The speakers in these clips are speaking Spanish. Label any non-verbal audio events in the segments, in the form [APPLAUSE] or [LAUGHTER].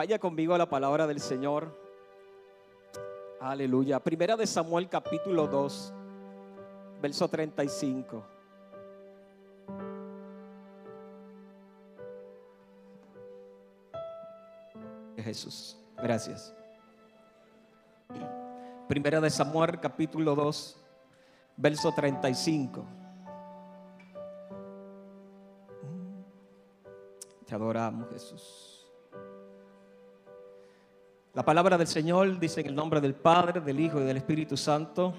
Vaya conmigo a la palabra del Señor. Aleluya. Primera de Samuel capítulo 2, verso 35. Jesús. Gracias. Primera de Samuel capítulo 2, verso 35. Te adoramos, Jesús. La palabra del Señor dice en el nombre del Padre, del Hijo y del Espíritu Santo.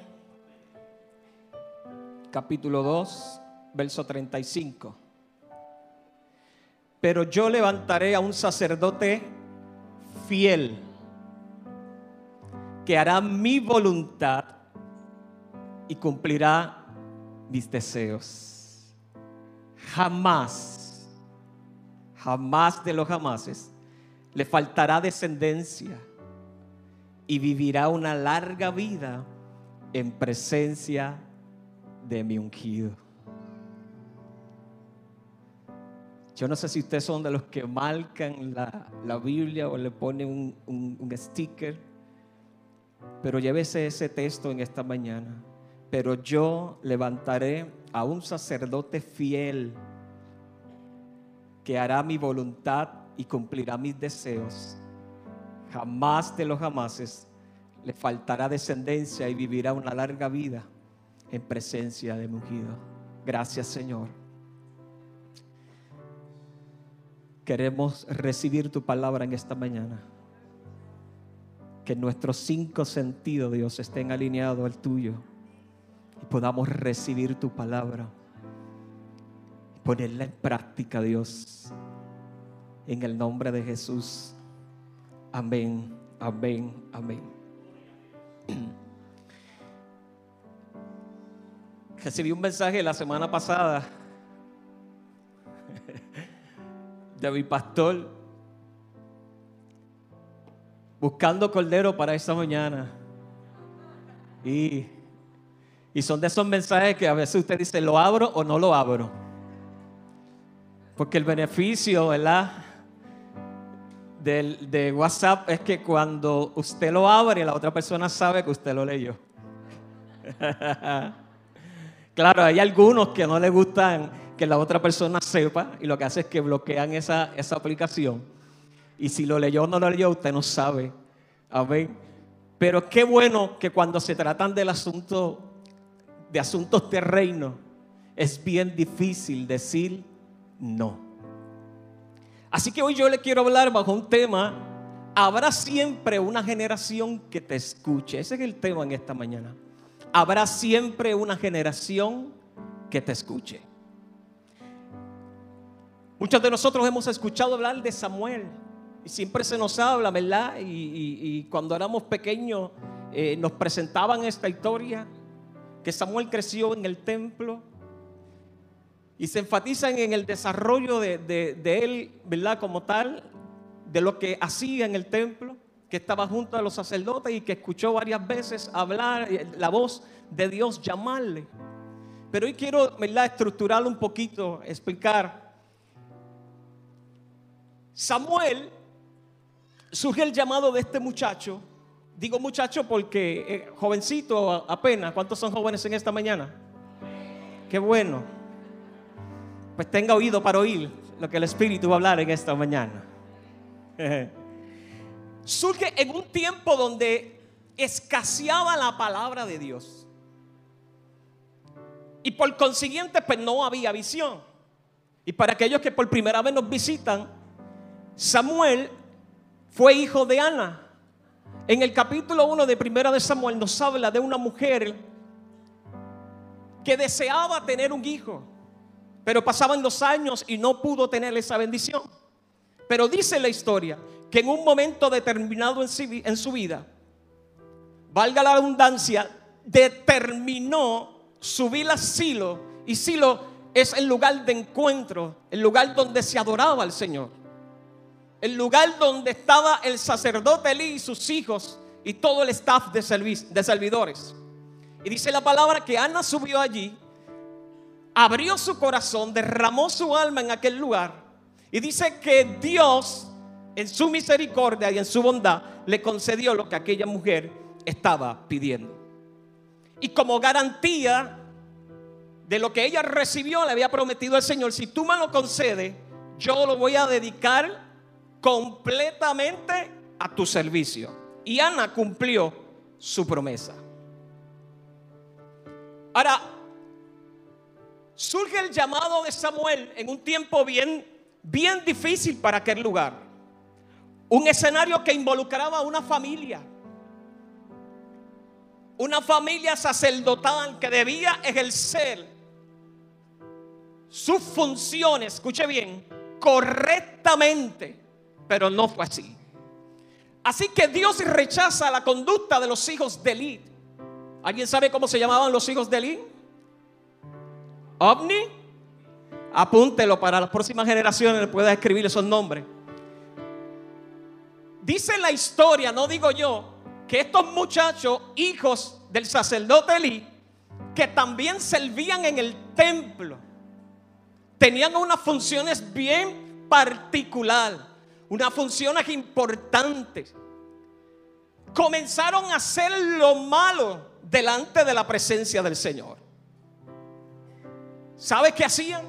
Capítulo 2, verso 35. Pero yo levantaré a un sacerdote fiel que hará mi voluntad y cumplirá mis deseos. Jamás, jamás de los jamases le faltará descendencia y vivirá una larga vida en presencia de mi ungido. Yo no sé si ustedes son de los que marcan la, Biblia o le ponen un, un sticker, pero llévese ese texto en esta mañana. Pero yo levantaré a un sacerdote fiel que hará mi voluntad y cumplirá mis deseos. Jamás de los jamases le faltará descendencia y vivirá una larga vida en presencia de mi ungido. Gracias, Señor. Queremos recibir tu palabra en esta mañana. Que nuestros cinco sentidos, Dios, estén alineados al tuyo y podamos recibir tu palabra ponerla en práctica, Dios. En el nombre de Jesús. Amén, amén, amén. [CLEARS THROAT] Recibí un mensaje la semana pasada [LAUGHS] de mi pastor buscando cordero para esta mañana. Y, y son de esos mensajes que a veces usted dice, ¿lo abro o no lo abro? Porque el beneficio, ¿verdad? De WhatsApp es que cuando usted lo abre, la otra persona sabe que usted lo leyó. [LAUGHS] claro, hay algunos que no les gustan que la otra persona sepa y lo que hace es que bloquean esa, esa aplicación. Y si lo leyó o no lo leyó, usted no sabe. Amén. Pero qué bueno que cuando se tratan del asunto, de asuntos terrenos, es bien difícil decir no. Así que hoy yo le quiero hablar bajo un tema, habrá siempre una generación que te escuche. Ese es el tema en esta mañana. Habrá siempre una generación que te escuche. Muchos de nosotros hemos escuchado hablar de Samuel y siempre se nos habla, ¿verdad? Y, cuando éramos pequeños eh, nos presentaban esta historia, que Samuel creció en el templo, y se enfatizan en el desarrollo de, él, ¿verdad? Como tal, de lo que hacía en el templo, que estaba junto a los sacerdotes y que escuchó varias veces hablar, eh, la voz de Dios llamarle. Pero hoy quiero, ¿verdad? Estructurarlo un poquito, explicar. Samuel, surge el llamado de este muchacho. Digo muchacho porque eh, jovencito apenas. ¿Cuántos son jóvenes en esta mañana? Qué bueno pues tenga oído para oír lo que el Espíritu va a hablar en esta mañana. [LAUGHS] Surge en un tiempo donde escaseaba la palabra de Dios. Y por consiguiente, pues no había visión. Y para aquellos que por primera vez nos visitan, Samuel fue hijo de Ana. En el capítulo 1 de Primera de Samuel nos habla de una mujer que deseaba tener un hijo. Pero pasaban los años y no pudo tener esa bendición. Pero dice la historia que en un momento determinado en su vida, valga la abundancia, determinó subir a Silo. Y Silo es el lugar de encuentro, el lugar donde se adoraba al Señor. El lugar donde estaba el sacerdote Elí y sus hijos y todo el staff de, de servidores. Y dice la palabra que Ana subió allí abrió su corazón, derramó su alma en aquel lugar. Y dice que Dios en su misericordia y en su bondad, le concedió lo que aquella mujer estaba pidiendo. Y como garantía de lo que ella recibió, le había prometido al Señor, si tú me lo concedes, yo lo voy a dedicar completamente a tu servicio. Y Ana cumplió su promesa. Ahora, surge el llamado de Samuel en un tiempo bien, bien difícil para aquel lugar. Un escenario que involucraba a una familia. Una familia sacerdotal que debía ejercer sus funciones, escuche bien, correctamente, pero no fue así. Así que Dios rechaza la conducta de los hijos de Eli. ¿Alguien sabe cómo se llamaban los hijos de Eli? OVNI. Apúntelo para las próximas generaciones, pueda escribir esos nombres. Dice la historia, no digo yo, que estos muchachos, hijos del sacerdote Elí, que también servían en el templo, tenían unas funciones bien particulares, unas funciones importantes. Comenzaron a hacer lo malo delante de la presencia del Señor. ¿Sabe qué hacían?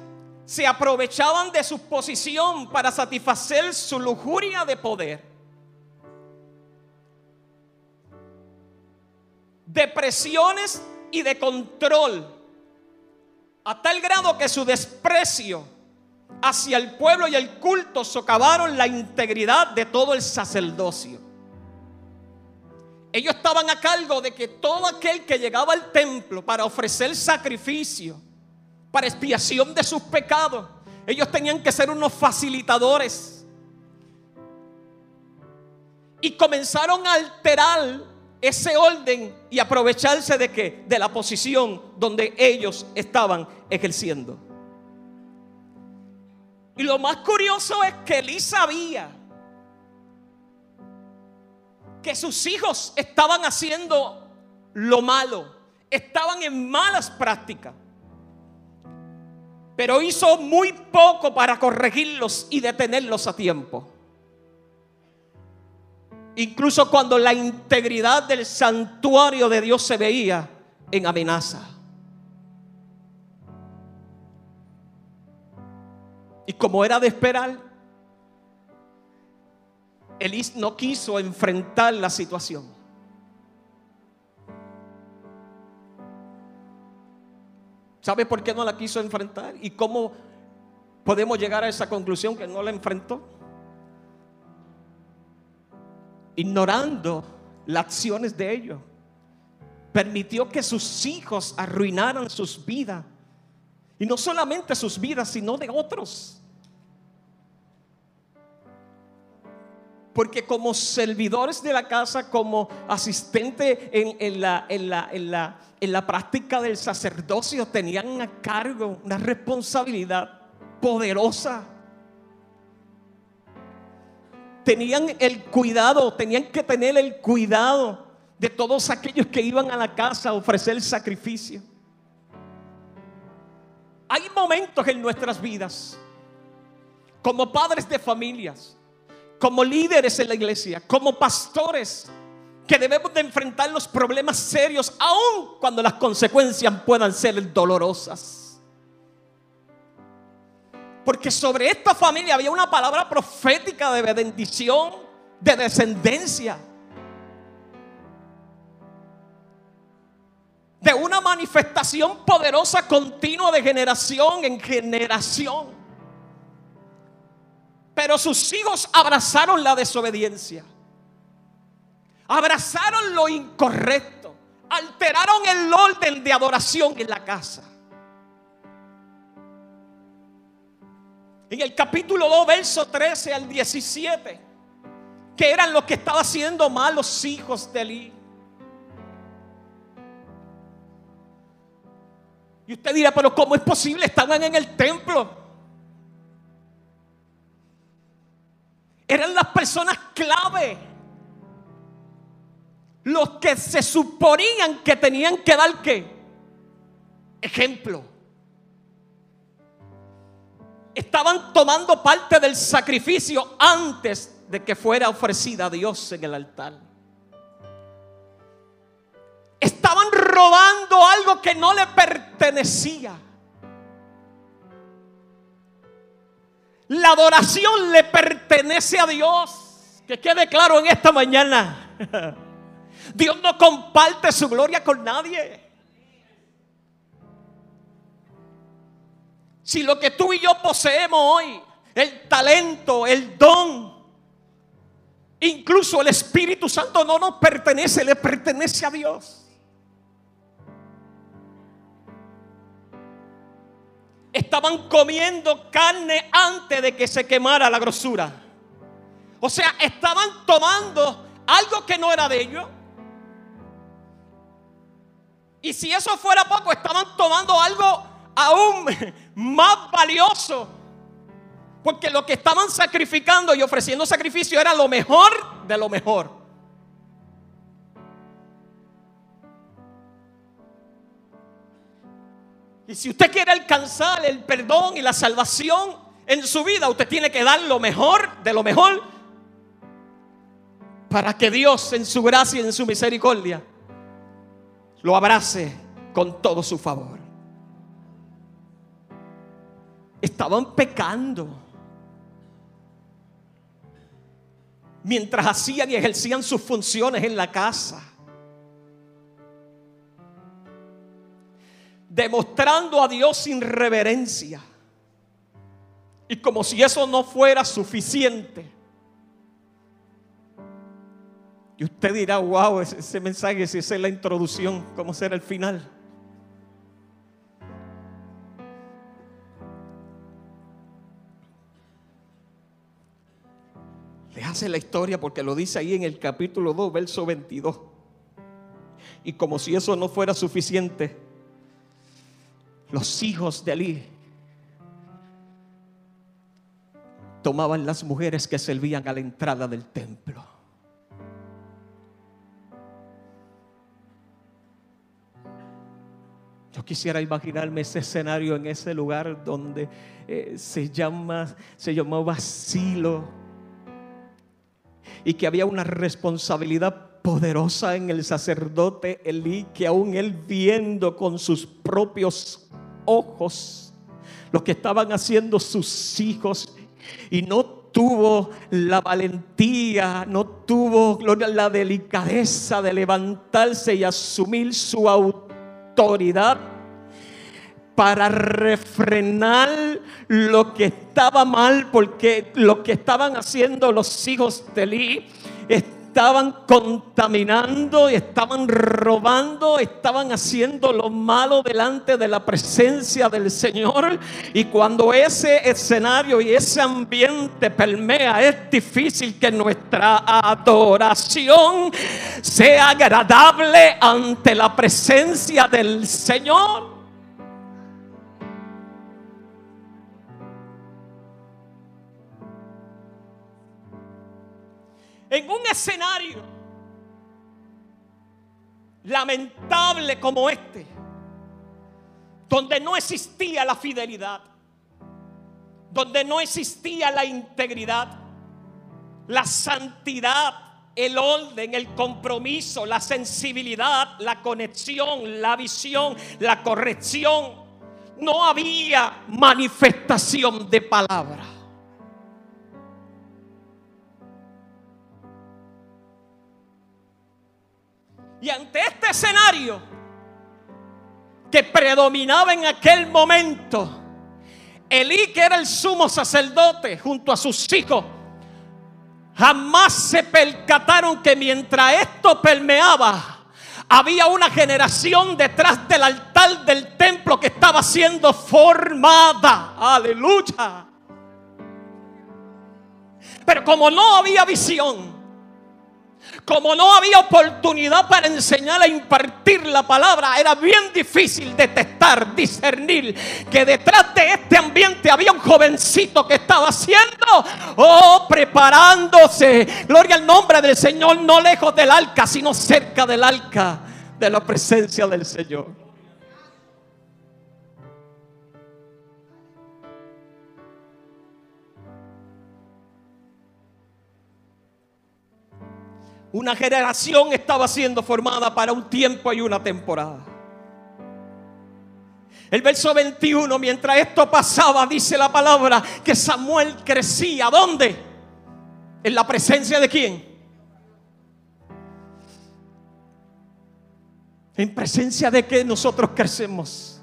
Se aprovechaban de su posición para satisfacer su lujuria de poder. De presiones y de control. A tal grado que su desprecio hacia el pueblo y el culto socavaron la integridad de todo el sacerdocio. Ellos estaban a cargo de que todo aquel que llegaba al templo para ofrecer sacrificio, para expiación de sus pecados. Ellos tenían que ser unos facilitadores. Y comenzaron a alterar ese orden y aprovecharse de qué? De la posición donde ellos estaban ejerciendo. Y lo más curioso es que Elí sabía que sus hijos estaban haciendo lo malo, estaban en malas prácticas pero hizo muy poco para corregirlos y detenerlos a tiempo. Incluso cuando la integridad del santuario de Dios se veía en amenaza. Y como era de esperar, Elis no quiso enfrentar la situación. ¿Sabe por qué no la quiso enfrentar? ¿Y cómo podemos llegar a esa conclusión que no la enfrentó? Ignorando las acciones de ellos. Permitió que sus hijos arruinaran sus vidas. Y no solamente sus vidas, sino de otros. Porque como servidores de la casa, como asistente en, la, en, la, práctica del sacerdocio, tenían a cargo una responsabilidad poderosa. Tenían el cuidado, tenían que tener el cuidado de todos aquellos que iban a la casa a ofrecer sacrificio. Hay momentos en nuestras vidas, como padres de familias, como líderes en la iglesia, como pastores, que debemos de enfrentar los problemas serios, aun cuando las consecuencias puedan ser dolorosas. Porque sobre esta familia había una palabra profética de bendición, de descendencia. De una manifestación poderosa continua de generación en generación. Pero sus hijos abrazaron la desobediencia. Abrazaron lo incorrecto. Alteraron el orden de adoración en la casa. En el capítulo 2, verso 13 al 17, que eran los que estaban haciendo mal los hijos de Eli. Y usted dirá, pero ¿cómo es posible? Estaban en el templo. Eran las personas clave. Los que se suponían que tenían que dar qué? Ejemplo. Estaban tomando parte del sacrificio antes de que fuera ofrecida a Dios en el altar. Estaban robando algo que no le pertenecía. La adoración le pertenece a Dios. Que quede claro en esta mañana. [LAUGHS] Dios no comparte su gloria con nadie. Si lo que tú y yo poseemos hoy, el talento, el don, incluso el Espíritu Santo no nos pertenece, le pertenece a Dios. Estaban comiendo carne antes de que se quemara la grosura. O sea, estaban tomando algo que no era de ellos. Y si eso fuera poco, estaban tomando algo aún [LAUGHS] más valioso. Porque lo que estaban sacrificando y ofreciendo sacrificio era lo mejor de lo mejor. Y si usted quiere alcanzar el perdón y la salvación en su vida, usted tiene que dar lo mejor de lo mejor para que Dios en su gracia y en su misericordia lo abrace con todo su favor estaban pecando. Mientras hacían y ejercían sus funciones en la casa. Demostrando a Dios sin reverencia. Y como si eso no fuera suficiente. Y usted dirá, wow, ese, mensaje, si esa es la introducción, ¿cómo será el final? Le hace la historia porque lo dice ahí en el capítulo 2, verso 22. Y como si eso no fuera suficiente, los hijos de Ali tomaban las mujeres que servían a la entrada del templo. Yo quisiera imaginarme ese escenario en ese lugar donde eh, se llama, se llamaba Silo y que había una responsabilidad poderosa en el sacerdote Elí, que aún él viendo con sus propios ojos lo que estaban haciendo sus hijos y no tuvo la valentía, no tuvo la delicadeza de levantarse y asumir su autoridad para refrenar lo que estaba mal, porque lo que estaban haciendo los hijos de Eli estaban contaminando, estaban robando, estaban haciendo lo malo delante de la presencia del Señor. Y cuando ese escenario y ese ambiente permea, es difícil que nuestra adoración sea agradable ante la presencia del Señor. En un escenario lamentable como este, donde no existía la fidelidad, donde no existía la integridad, la santidad, el orden, el compromiso, la sensibilidad, la conexión, la visión, la corrección. No había manifestación de palabra. Y ante este escenario que predominaba en aquel momento, Elí, que era el sumo sacerdote, junto a sus hijos, jamás se percataron que mientras esto permeaba, había una generación detrás del altar del templo que estaba siendo formada. Aleluya. Pero como no había visión, como no había oportunidad para enseñar a impartir la palabra, era bien difícil detectar, discernir que detrás de este ambiente había un jovencito que estaba haciendo, oh, preparándose, gloria al nombre del Señor, no lejos del arca, sino cerca del arca de la presencia del Señor. Una generación estaba siendo formada para un tiempo y una temporada. El verso 21, mientras esto pasaba, dice la palabra que Samuel crecía. ¿Dónde? En la presencia de quién? En presencia de que nosotros crecemos.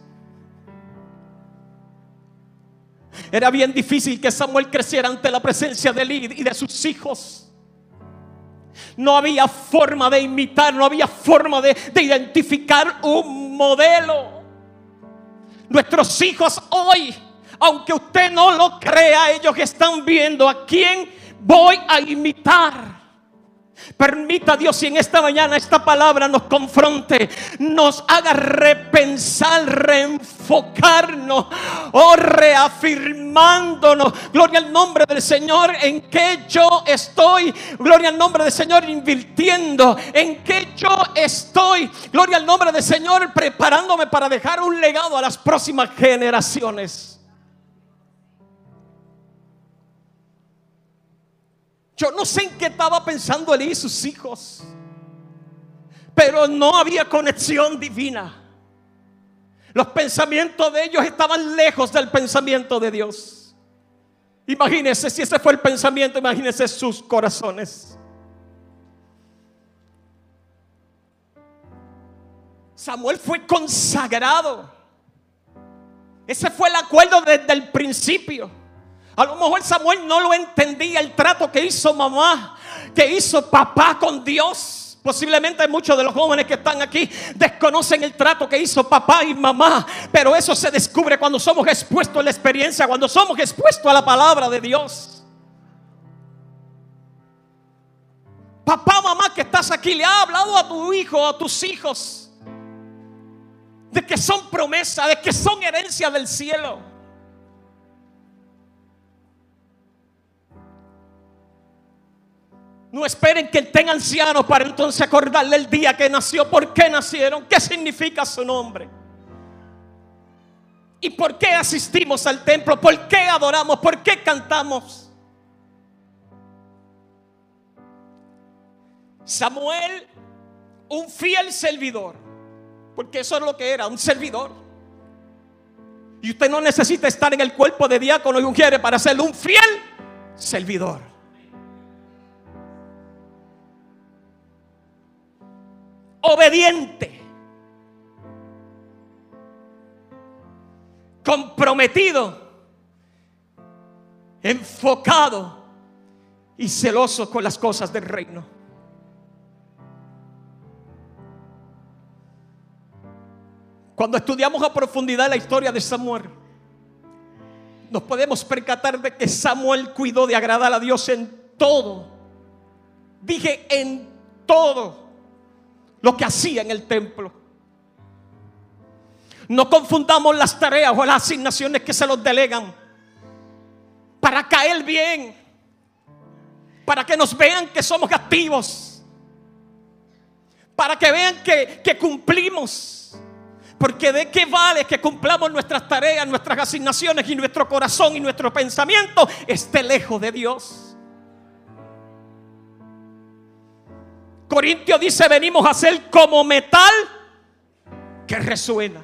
Era bien difícil que Samuel creciera ante la presencia de él y de sus hijos. No había forma de imitar, no había forma de, de identificar un modelo. Nuestros hijos hoy, aunque usted no lo crea, ellos están viendo a quién voy a imitar. Permita Dios si en esta mañana esta palabra nos confronte, nos haga repensar, reenfocarnos o reafirmándonos. Gloria al nombre del Señor en que yo estoy. Gloria al nombre del Señor invirtiendo. En que yo estoy. Gloria al nombre del Señor preparándome para dejar un legado a las próximas generaciones. Yo no sé en qué estaba pensando él y sus hijos. Pero no había conexión divina. Los pensamientos de ellos estaban lejos del pensamiento de Dios. Imagínense si ese fue el pensamiento, imagínense sus corazones. Samuel fue consagrado. Ese fue el acuerdo desde el principio. A lo mejor Samuel no lo entendía el trato que hizo mamá, que hizo papá con Dios. Posiblemente muchos de los jóvenes que están aquí desconocen el trato que hizo papá y mamá, pero eso se descubre cuando somos expuestos a la experiencia, cuando somos expuestos a la palabra de Dios. Papá, mamá que estás aquí, le ha hablado a tu hijo, a tus hijos, de que son promesa, de que son herencia del cielo. No esperen que estén ancianos para entonces acordarle el día que nació, por qué nacieron, qué significa su nombre. ¿Y por qué asistimos al templo? ¿Por qué adoramos? ¿Por qué cantamos? Samuel, un fiel servidor, porque eso es lo que era, un servidor. Y usted no necesita estar en el cuerpo de diácono y un para ser un fiel servidor. Obediente, comprometido, enfocado y celoso con las cosas del reino. Cuando estudiamos a profundidad la historia de Samuel, nos podemos percatar de que Samuel cuidó de agradar a Dios en todo. Dije en todo lo que hacía en el templo. No confundamos las tareas o las asignaciones que se los delegan para caer bien, para que nos vean que somos activos, para que vean que, que cumplimos. Porque de qué vale que cumplamos nuestras tareas, nuestras asignaciones y nuestro corazón y nuestro pensamiento esté lejos de Dios. Corintio dice, venimos a ser como metal que resuena.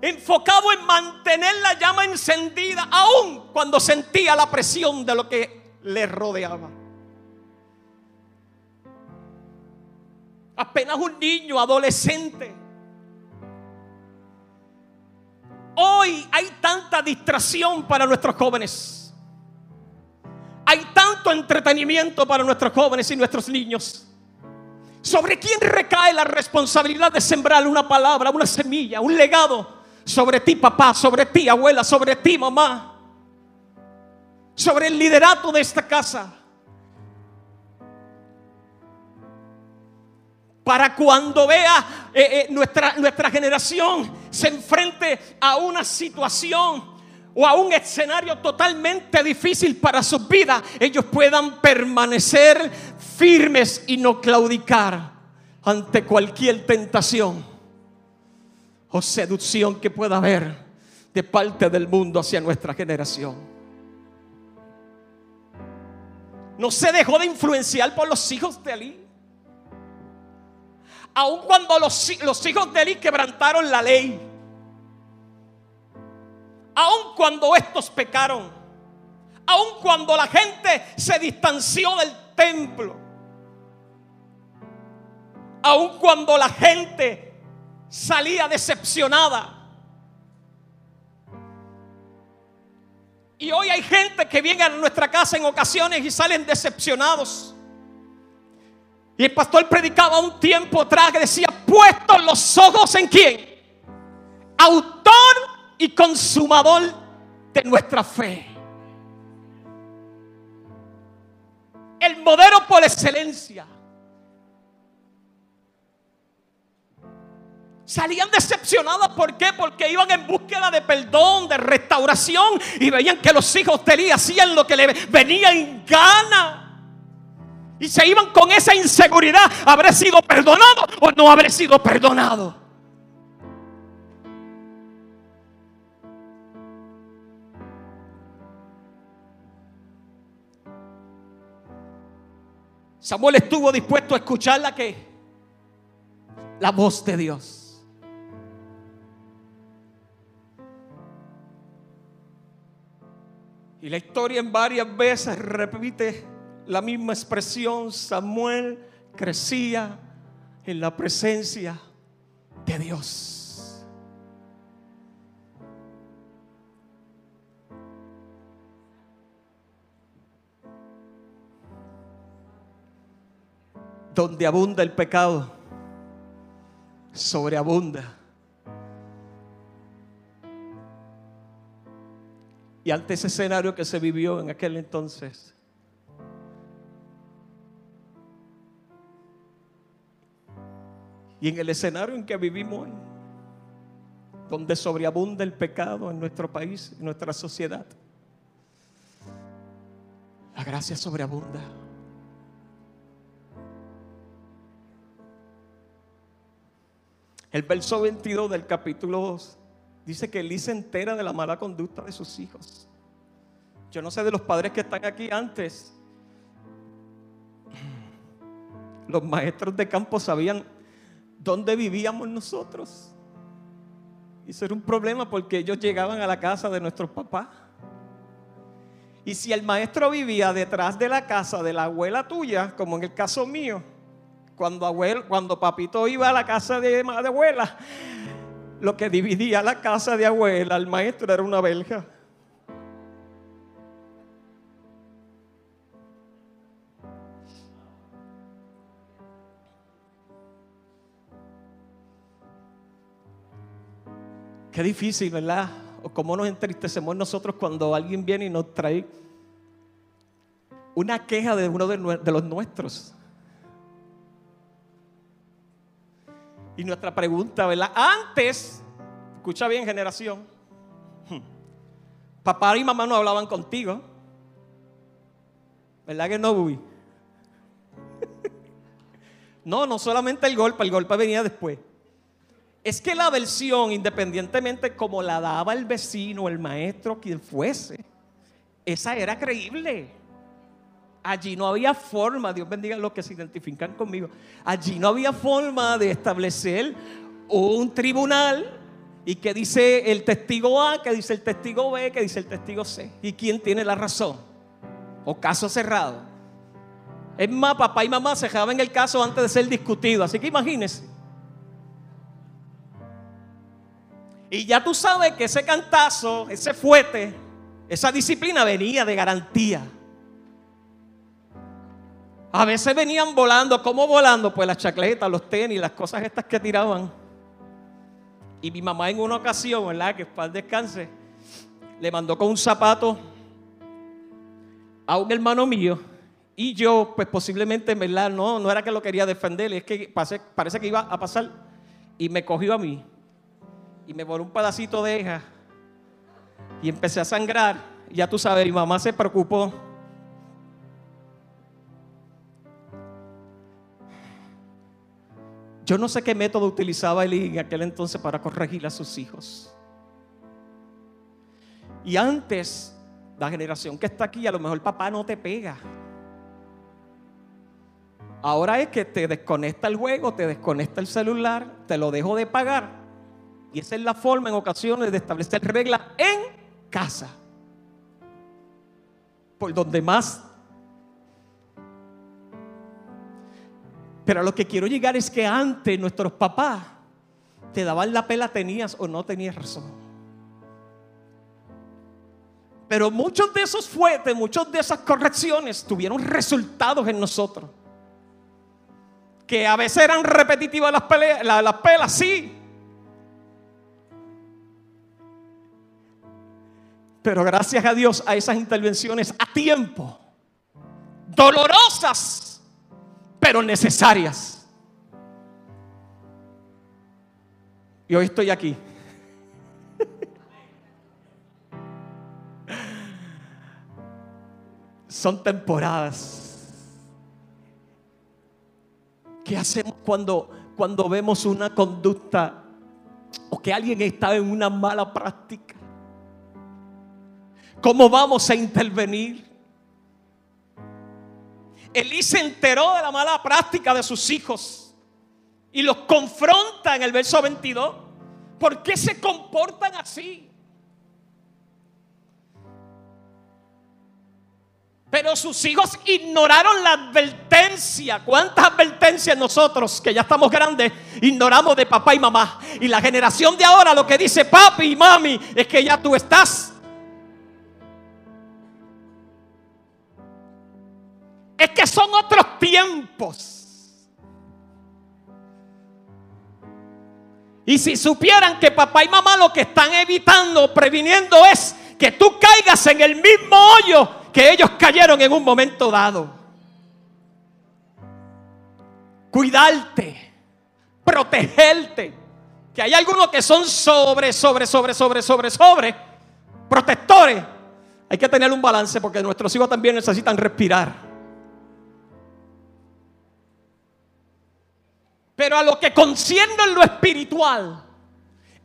Enfocado en mantener la llama encendida, aun cuando sentía la presión de lo que le rodeaba. Apenas un niño, adolescente. Hoy hay tanta distracción para nuestros jóvenes. Hay tanto entretenimiento para nuestros jóvenes y nuestros niños. ¿Sobre quién recae la responsabilidad de sembrar una palabra, una semilla, un legado? Sobre ti, papá, sobre ti, abuela, sobre ti, mamá. Sobre el liderato de esta casa. Para cuando vea eh, eh, nuestra, nuestra generación se enfrente a una situación o a un escenario totalmente difícil para su vida, ellos puedan permanecer firmes y no claudicar ante cualquier tentación o seducción que pueda haber de parte del mundo hacia nuestra generación. no se dejó de influenciar por los hijos de Eli. Aun cuando los, los hijos de Eli quebrantaron la ley. Aun cuando estos pecaron. Aun cuando la gente se distanció del templo. Aun cuando la gente salía decepcionada. Y hoy hay gente que viene a nuestra casa en ocasiones y salen decepcionados. Y el pastor predicaba un tiempo atrás que decía, puestos los ojos en quién? Autor y consumador de nuestra fe. El modelo por excelencia. Salían decepcionadas, ¿por qué? Porque iban en búsqueda de perdón, de restauración y veían que los hijos de Elí hacían lo que le venía en gana. Y se iban con esa inseguridad, ¿habré sido perdonado o no habré sido perdonado? Samuel estuvo dispuesto a escuchar la que la voz de Dios. Y la historia en varias veces repite la misma expresión. Samuel crecía en la presencia de Dios. Donde abunda el pecado, sobreabunda Y ante ese escenario que se vivió en aquel entonces, y en el escenario en que vivimos hoy, donde sobreabunda el pecado en nuestro país, en nuestra sociedad, la gracia sobreabunda. El verso 22 del capítulo 2 Dice que Elí se entera de la mala conducta de sus hijos. Yo no sé de los padres que están aquí antes. Los maestros de campo sabían dónde vivíamos nosotros. Y eso era un problema porque ellos llegaban a la casa de nuestros papás. Y si el maestro vivía detrás de la casa de la abuela tuya, como en el caso mío, cuando, abuelo, cuando papito iba a la casa de, de abuela, lo que dividía la casa de abuela al maestro era una belga. Qué difícil, ¿verdad? O cómo nos entristecemos nosotros cuando alguien viene y nos trae una queja de uno de los nuestros. Y nuestra pregunta, ¿verdad? Antes, escucha bien generación, papá y mamá no hablaban contigo. ¿Verdad que no, Bubi? [LAUGHS] No, no solamente el golpe, el golpe venía después. Es que la versión, independientemente como la daba el vecino, el maestro, quien fuese, esa era creíble. Allí no había forma, Dios bendiga a los que se identifican conmigo, allí no había forma de establecer un tribunal y que dice el testigo A, que dice el testigo B, que dice el testigo C. ¿Y quién tiene la razón? O caso cerrado. Es más, papá y mamá se dejaban el caso antes de ser discutido. Así que imagínense. Y ya tú sabes que ese cantazo, ese fuete, esa disciplina venía de garantía. A veces venían volando, ¿cómo volando? Pues las chacletas, los tenis, las cosas estas que tiraban. Y mi mamá en una ocasión, ¿verdad? Que para descanse, le mandó con un zapato a un hermano mío. Y yo, pues posiblemente, ¿verdad? No, no era que lo quería defender, es que parece que iba a pasar. Y me cogió a mí. Y me voló un pedacito de eja. Y empecé a sangrar. Ya tú sabes, mi mamá se preocupó Yo no sé qué método utilizaba él en aquel entonces para corregir a sus hijos. Y antes, la generación que está aquí, a lo mejor papá no te pega. Ahora es que te desconecta el juego, te desconecta el celular, te lo dejo de pagar. Y esa es la forma en ocasiones de establecer reglas en casa. Por donde más. Pero a lo que quiero llegar es que antes nuestros papás te daban la pela, tenías o no tenías razón. Pero muchos de esos fuertes, muchas de esas correcciones tuvieron resultados en nosotros. Que a veces eran repetitivas las, peleas, las pelas, sí. Pero gracias a Dios a esas intervenciones a tiempo, dolorosas, pero necesarias. Y hoy estoy aquí. Son temporadas. ¿Qué hacemos cuando, cuando vemos una conducta o que alguien está en una mala práctica? ¿Cómo vamos a intervenir? Elí se enteró de la mala práctica de sus hijos y los confronta en el verso 22. ¿Por qué se comportan así? Pero sus hijos ignoraron la advertencia. ¿Cuántas advertencias nosotros, que ya estamos grandes, ignoramos de papá y mamá? Y la generación de ahora lo que dice papi y mami es que ya tú estás. Es que son otros tiempos. Y si supieran que papá y mamá lo que están evitando, previniendo es que tú caigas en el mismo hoyo que ellos cayeron en un momento dado. Cuidarte, protegerte. Que hay algunos que son sobre, sobre, sobre, sobre, sobre, sobre, protectores. Hay que tener un balance porque nuestros hijos también necesitan respirar. Pero a lo que conciende en lo espiritual,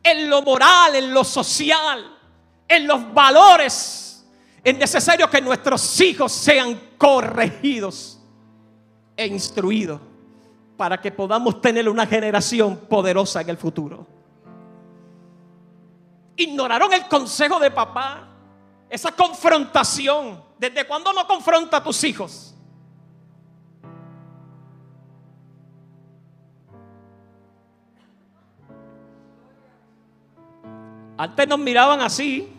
en lo moral, en lo social, en los valores, es necesario que nuestros hijos sean corregidos e instruidos para que podamos tener una generación poderosa en el futuro. Ignoraron el consejo de papá, esa confrontación. ¿Desde cuándo no confronta a tus hijos? Antes nos miraban así,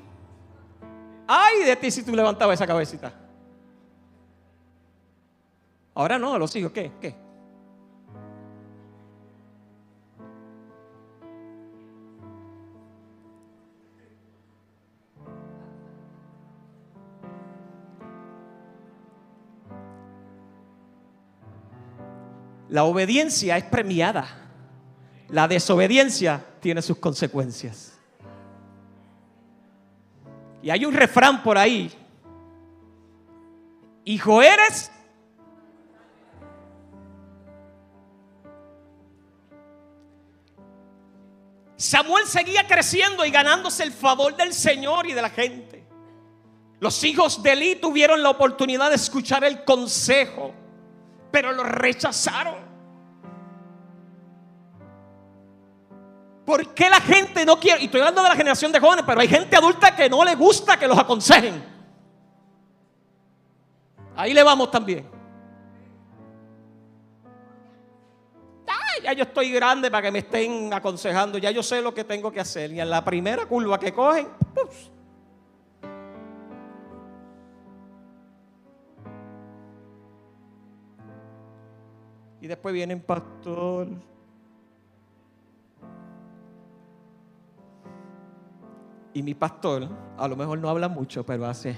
Ay de ti si tú levantabas esa cabecita. Ahora no, los hijos, ¿qué? ¿Qué? La obediencia es premiada. La desobediencia tiene sus consecuencias. Y hay un refrán por ahí. Hijo eres. Samuel seguía creciendo y ganándose el favor del Señor y de la gente. Los hijos de Eli tuvieron la oportunidad de escuchar el consejo, pero lo rechazaron. ¿Por qué la gente no quiere? Y estoy hablando de la generación de jóvenes, pero hay gente adulta que no le gusta que los aconsejen. Ahí le vamos también. ya yo estoy grande para que me estén aconsejando. Ya yo sé lo que tengo que hacer. Y en la primera curva que cogen, Y después vienen pastor. Y mi pastor, a lo mejor no habla mucho, pero hace...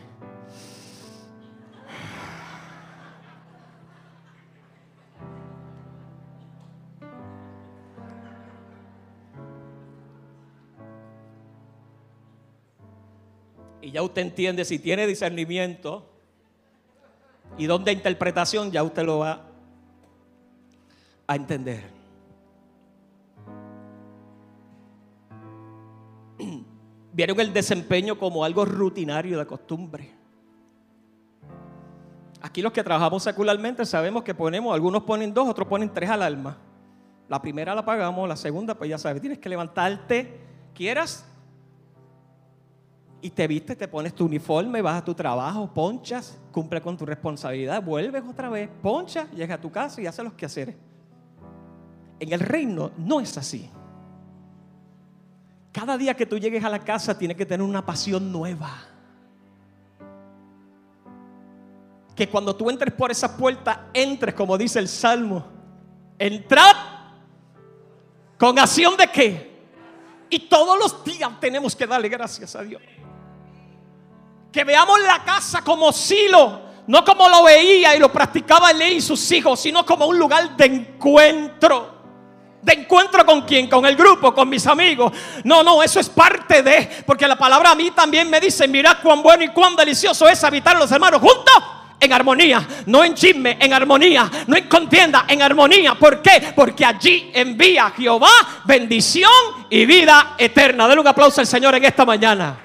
Y ya usted entiende si tiene discernimiento y donde interpretación, ya usted lo va a entender. Vieron el desempeño como algo rutinario de costumbre. Aquí los que trabajamos secularmente sabemos que ponemos, algunos ponen dos, otros ponen tres alarmas. La primera la pagamos, la segunda, pues ya sabes, tienes que levantarte, quieras, y te viste, te pones tu uniforme, vas a tu trabajo, ponchas, cumple con tu responsabilidad, vuelves otra vez, ponchas, llegas a tu casa y haces los quehaceres. En el reino no es así. Cada día que tú llegues a la casa tienes que tener una pasión nueva. Que cuando tú entres por esa puerta, entres, como dice el Salmo, entrad con acción de qué. Y todos los días tenemos que darle gracias a Dios. Que veamos la casa como silo, no como lo veía y lo practicaba él y sus hijos, sino como un lugar de encuentro. ¿De encuentro con quién? Con el grupo, con mis amigos. No, no, eso es parte de, porque la palabra a mí también me dice, mira cuán bueno y cuán delicioso es habitar los hermanos juntos en armonía, no en chisme, en armonía, no en contienda, en armonía. ¿Por qué? Porque allí envía Jehová bendición y vida eterna. Denle un aplauso al Señor en esta mañana.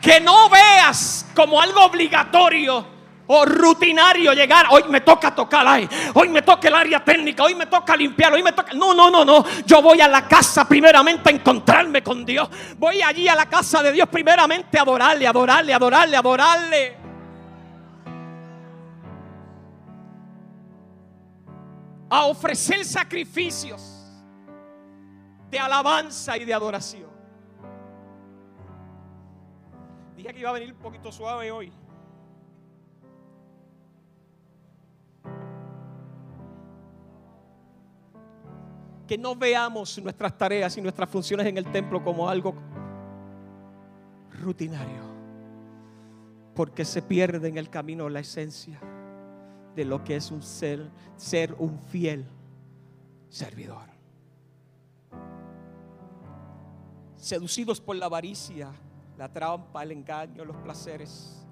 Que no veas como algo obligatorio o rutinario llegar. Hoy me toca tocar ahí. Hoy me toca el área técnica. Hoy me toca limpiar. Hoy me toca. No, no, no, no. Yo voy a la casa primeramente a encontrarme con Dios. Voy allí a la casa de Dios primeramente a adorarle, adorarle, adorarle, adorarle. A ofrecer sacrificios de alabanza y de adoración. Dije que iba a venir un poquito suave hoy. Que no veamos nuestras tareas y nuestras funciones en el templo como algo rutinario. Porque se pierde en el camino la esencia de lo que es un ser, ser un fiel servidor. Seducidos por la avaricia, la trampa, el engaño, los placeres,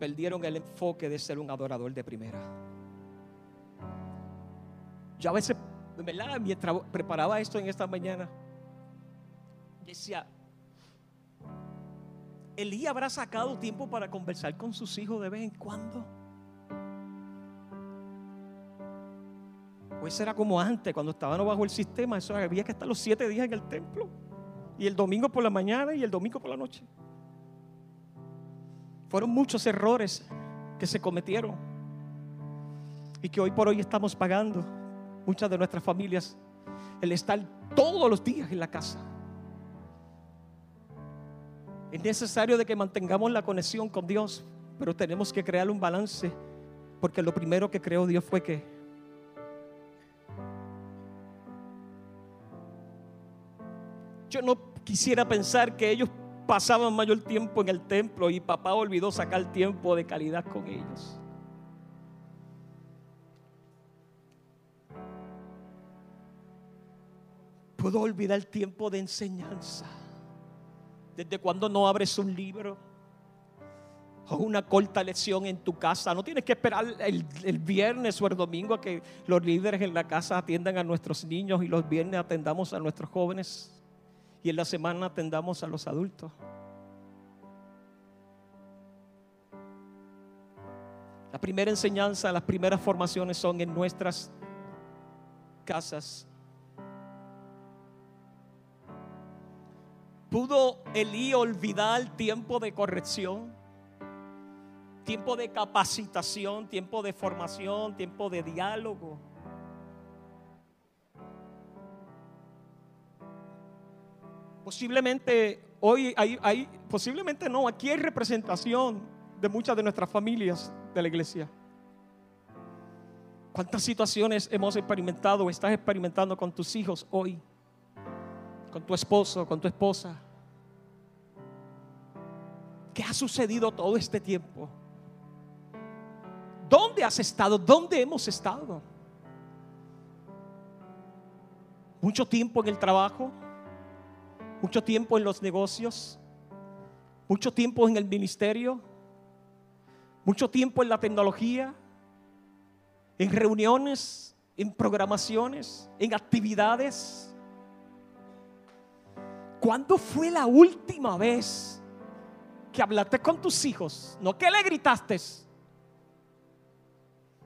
perdieron el enfoque de ser un adorador de primera. Yo a veces, ¿verdad? Mientras preparaba esto en esta mañana, decía, Elí habrá sacado tiempo para conversar con sus hijos de vez en cuando. Pues era como antes, cuando estaban bajo el sistema, eso había que estar los siete días en el templo y el domingo por la mañana y el domingo por la noche. Fueron muchos errores que se cometieron y que hoy por hoy estamos pagando muchas de nuestras familias el estar todos los días en la casa. Es necesario de que mantengamos la conexión con Dios, pero tenemos que crear un balance, porque lo primero que creó Dios fue que yo no quisiera pensar que ellos pasaban mayor tiempo en el templo y papá olvidó sacar tiempo de calidad con ellos. Puedo olvidar tiempo de enseñanza. Desde cuando no abres un libro o una corta lección en tu casa. No tienes que esperar el, el, viernes o el domingo a que los líderes en la casa atiendan a nuestros niños y los viernes atendamos a nuestros jóvenes y en la semana atendamos a los adultos. La primera enseñanza, las primeras formaciones son en nuestras casas. ¿Pudo Elí olvidar tiempo de corrección? Tiempo de capacitación, tiempo de formación, tiempo de diálogo. Posiblemente hoy hay, posiblemente no, aquí hay representación de muchas de nuestras familias de la iglesia. ¿Cuántas situaciones hemos experimentado o estás experimentando con tus hijos hoy? Con tu esposo, con tu esposa. ¿Qué ha sucedido todo este tiempo? ¿Dónde has estado? ¿Dónde hemos estado? Mucho tiempo en el trabajo, mucho tiempo en los negocios, mucho tiempo en el ministerio, mucho tiempo en la tecnología, en reuniones, en programaciones, en actividades. ¿Cuándo fue la última vez que hablaste con tus hijos? No que le gritaste.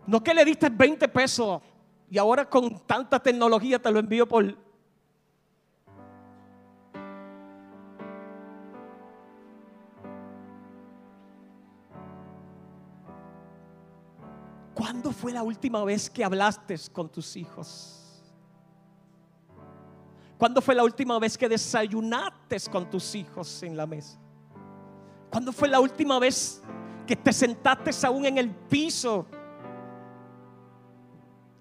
No que le diste 20 pesos y ahora con tanta tecnología te lo envío por... ¿Cuándo fue la última vez que hablaste con tus hijos? ¿Cuándo fue la última vez que desayunaste con tus hijos en la mesa? ¿Cuándo fue la última vez que te sentaste aún en el piso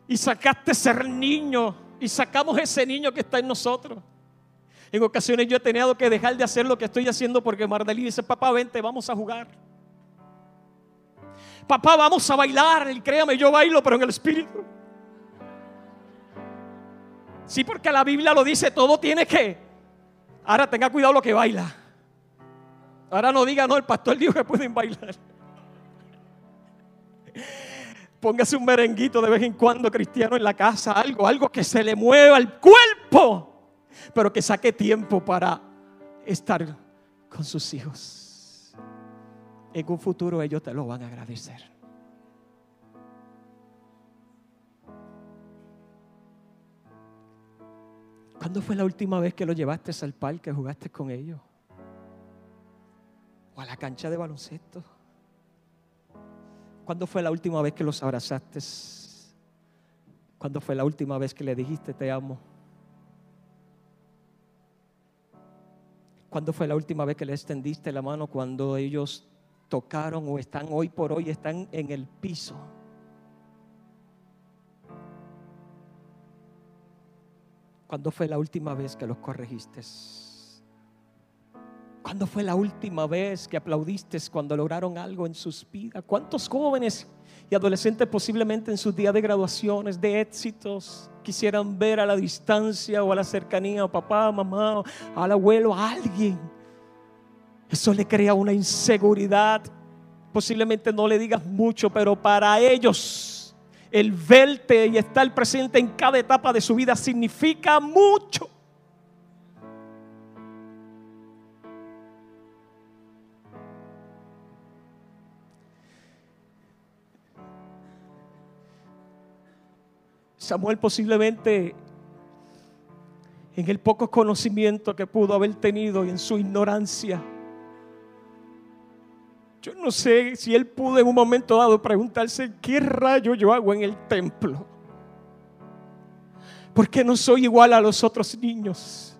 y sacaste ser niño y sacamos ese niño que está en nosotros? En ocasiones yo he tenido que dejar de hacer lo que estoy haciendo porque Mardelí dice, papá, vente, vamos a jugar. Papá, vamos a bailar. Y créame, yo bailo, pero en el espíritu. Sí, porque la Biblia lo dice, todo tiene que. Ahora tenga cuidado lo que baila. Ahora no diga, no, el pastor dijo que pueden bailar. [LAUGHS] Póngase un merenguito de vez en cuando cristiano en la casa, algo, algo que se le mueva el cuerpo, pero que saque tiempo para estar con sus hijos. En un futuro ellos te lo van a agradecer. ¿Cuándo fue la última vez que lo llevaste al parque, jugaste con ellos? ¿O a la cancha de baloncesto? ¿Cuándo fue la última vez que los abrazaste? ¿Cuándo fue la última vez que le dijiste te amo? ¿Cuándo fue la última vez que le extendiste la mano cuando ellos tocaron o están hoy por hoy, están en el piso? ¿Cuándo fue la última vez que los corregiste? ¿Cuándo fue la última vez que aplaudiste cuando lograron algo en sus vidas? ¿Cuántos jóvenes y adolescentes posiblemente en sus días de graduaciones, de éxitos, quisieran ver a la distancia o a la cercanía, a papá, mamá, al abuelo, a alguien? Eso le crea una inseguridad. Posiblemente no le digas mucho, pero para ellos el verte y estar presente en cada etapa de su vida significa mucho. Samuel posiblemente en el poco conocimiento que pudo haber tenido y en su ignorancia, yo no sé si él pudo en un momento dado preguntarse, ¿qué rayo yo hago en el templo? ¿Por qué no soy igual a los otros niños?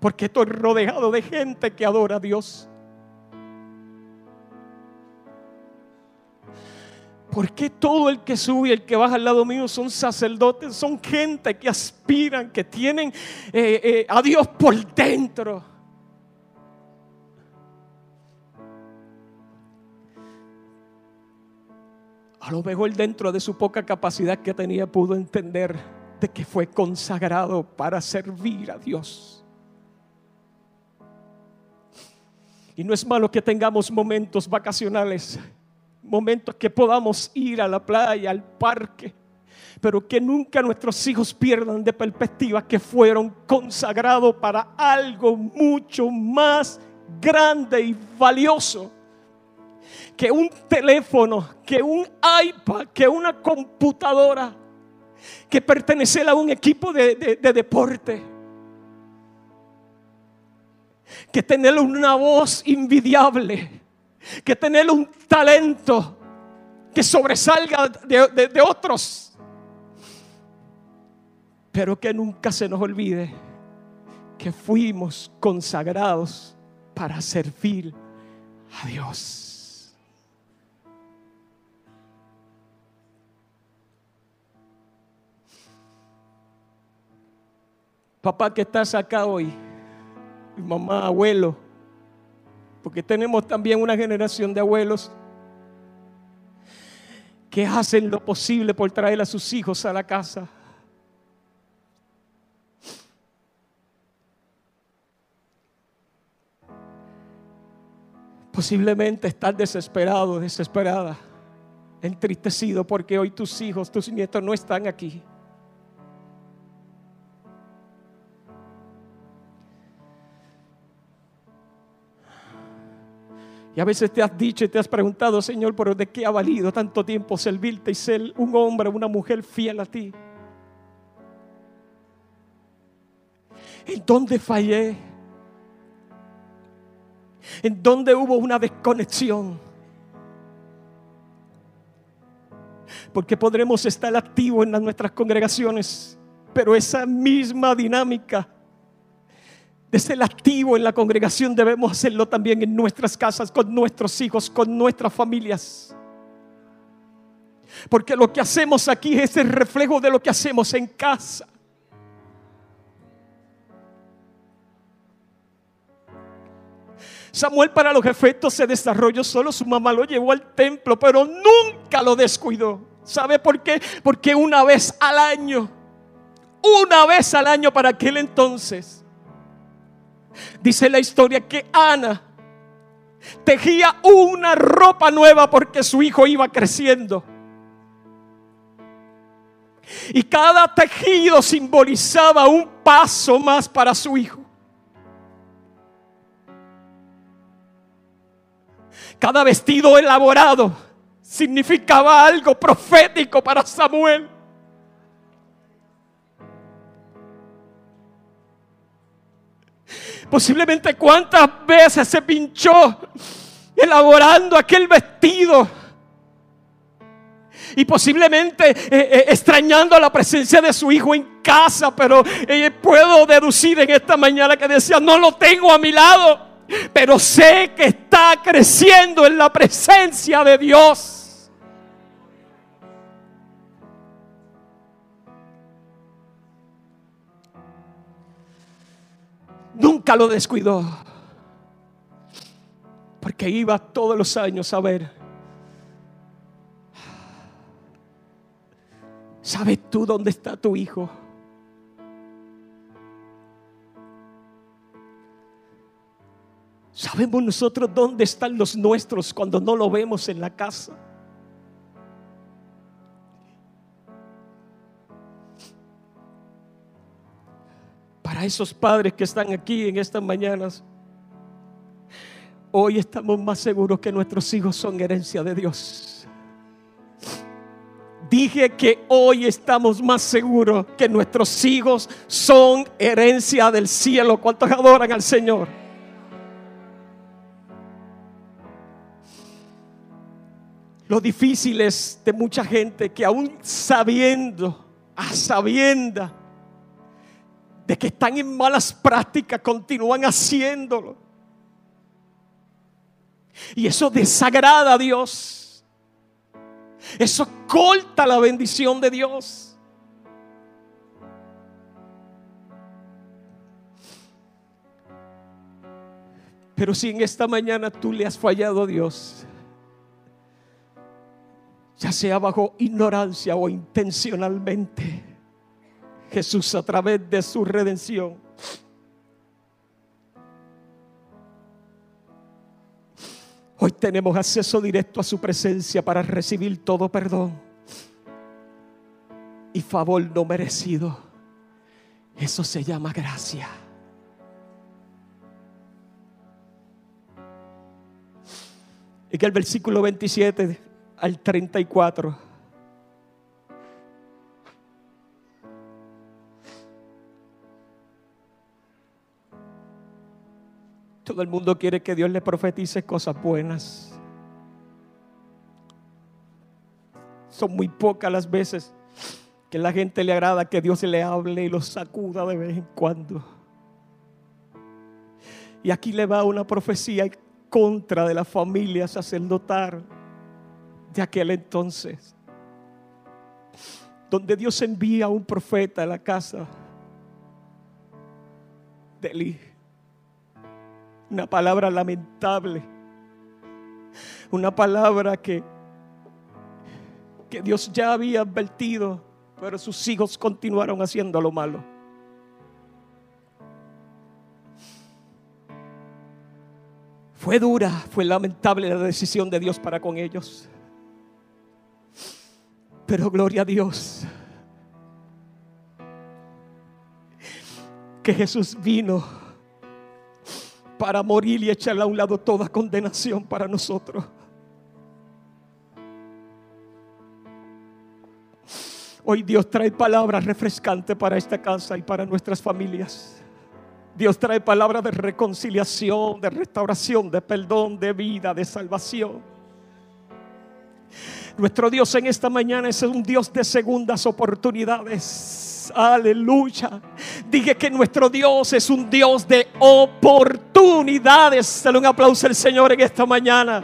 Porque estoy rodeado de gente que adora a Dios. ¿Por qué todo el que sube y el que baja al lado mío son sacerdotes? Son gente que aspiran, que tienen eh, eh, a Dios por dentro. A lo mejor dentro de su poca capacidad que tenía pudo entender de que fue consagrado para servir a Dios. Y no es malo que tengamos momentos vacacionales, momentos que podamos ir a la playa, al parque, pero que nunca nuestros hijos pierdan de perspectiva que fueron consagrados para algo mucho más grande y valioso que un teléfono, que un iPad, que una computadora, que pertenecer a un equipo de, deporte. Que tener una voz invidiable, que tener un talento que sobresalga de, de otros. Pero que nunca se nos olvide que fuimos consagrados para servir a Dios. Papá que estás acá hoy, mamá, abuelo, porque tenemos también una generación de abuelos que hacen lo posible por traer a sus hijos a la casa. Posiblemente estás desesperado, desesperada, entristecido porque hoy tus hijos, tus nietos no están aquí. Y a veces te has dicho y te has preguntado, Señor, pero ¿de qué ha valido tanto tiempo servirte y ser un hombre, una mujer fiel a ti? ¿En dónde fallé? ¿En dónde hubo una desconexión? Porque podremos estar activos en nuestras congregaciones, pero esa misma dinámica de ser activo en la congregación debemos hacerlo también en nuestras casas, con nuestros hijos, con nuestras familias. Porque lo que hacemos aquí es el reflejo de lo que hacemos en casa. Samuel para los efectos se desarrolló solo, su mamá lo llevó al templo, pero nunca lo descuidó. ¿Sabe por qué? Porque una vez al año, una vez al año para aquel entonces, dice la historia que Ana tejía una ropa nueva porque su hijo iba creciendo. Y cada tejido simbolizaba un paso más para su hijo. Cada vestido elaborado significaba algo profético para Samuel. Posiblemente cuántas veces se pinchó elaborando aquel vestido. Y posiblemente eh, eh, extrañando la presencia de su hijo en casa, pero eh, puedo deducir en esta mañana que decía, no lo tengo a mi lado pero sé que está creciendo en la presencia de Dios. Nunca lo descuidó, porque iba todos los años a ver. ¿Sabes tú dónde está tu hijo? ¿Sabemos nosotros dónde están los nuestros cuando no lo vemos en la casa? Esos padres que están aquí en estas mañanas, hoy estamos más seguros que nuestros hijos son herencia de Dios. Dije que hoy estamos más seguros que nuestros hijos son herencia del cielo. ¿Cuántos adoran al Señor? Lo difícil es de mucha gente que aún sabiendo, a sabienda de que están en malas prácticas, continúan haciéndolo. Y eso desagrada a Dios. Eso corta la bendición de Dios. Pero si en esta mañana tú le has fallado a Dios, ya sea bajo ignorancia o intencionalmente, Jesús a través de su redención Hoy tenemos acceso directo a su presencia para recibir todo perdón y favor no merecido. Eso se llama gracia. En el versículo 27 al 34. Todo el mundo quiere que Dios le profetice cosas buenas. Son muy pocas las veces que la gente le agrada que Dios le hable y lo sacuda de vez en cuando. Y aquí le va una profecía contra de la familia sacerdotal de aquel entonces, donde Dios envía a un profeta a la casa de Eli. Una palabra lamentable, una palabra que, que Dios ya había advertido, pero sus hijos continuaron haciendo lo malo. Fue dura, fue lamentable la decisión de Dios para con ellos. Pero gloria a Dios. Que Jesús vino para morir y echar a un lado toda condenación para nosotros. Hoy Dios trae palabras refrescantes para esta casa y para nuestras familias. Dios trae palabras de reconciliación, de restauración, de perdón, de vida, de salvación. Nuestro Dios en esta mañana es un Dios de segundas oportunidades. Aleluya. Dije que nuestro Dios es un Dios de oportunidades. Dale un aplauso al Señor en esta mañana.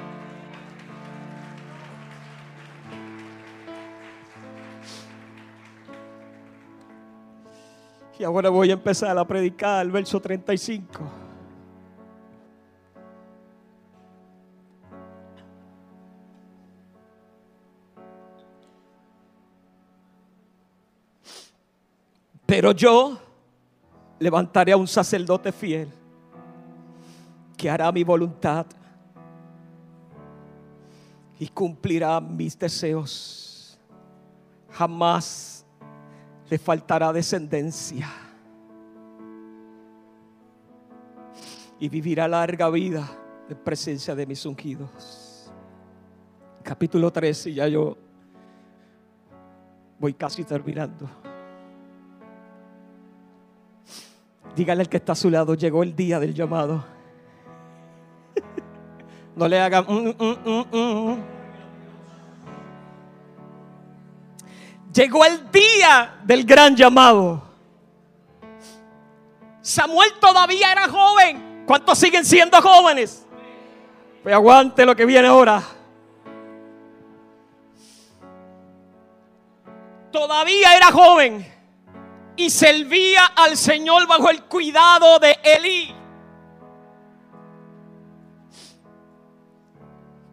Y ahora voy a empezar a predicar el verso 35. Pero yo levantaré a un sacerdote fiel que hará mi voluntad y cumplirá mis deseos. Jamás le faltará descendencia. Y vivirá larga vida en presencia de mis ungidos. Capítulo 13, y ya yo voy casi terminando. Dígale al que está a su lado, llegó el día del llamado. [LAUGHS] No le hagan... Mm, mm, mm, Llegó el día del gran llamado. Samuel todavía era joven. ¿Cuántos siguen siendo jóvenes? Pues aguante lo que viene ahora. Todavía era joven y servía al Señor bajo el cuidado de Elí.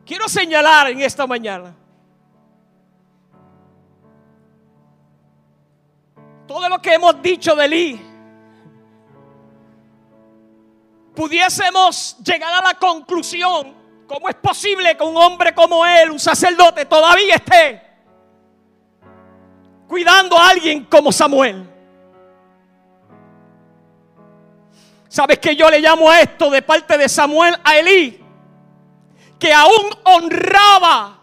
Quiero señalar en esta mañana todo lo que hemos dicho de Elí. Pudiésemos llegar a la conclusión, ¿cómo es posible que un hombre como él, un sacerdote, todavía esté cuidando a alguien como Samuel? ¿Sabes que yo le llamo a esto de parte de Samuel a Elí? Que aún honraba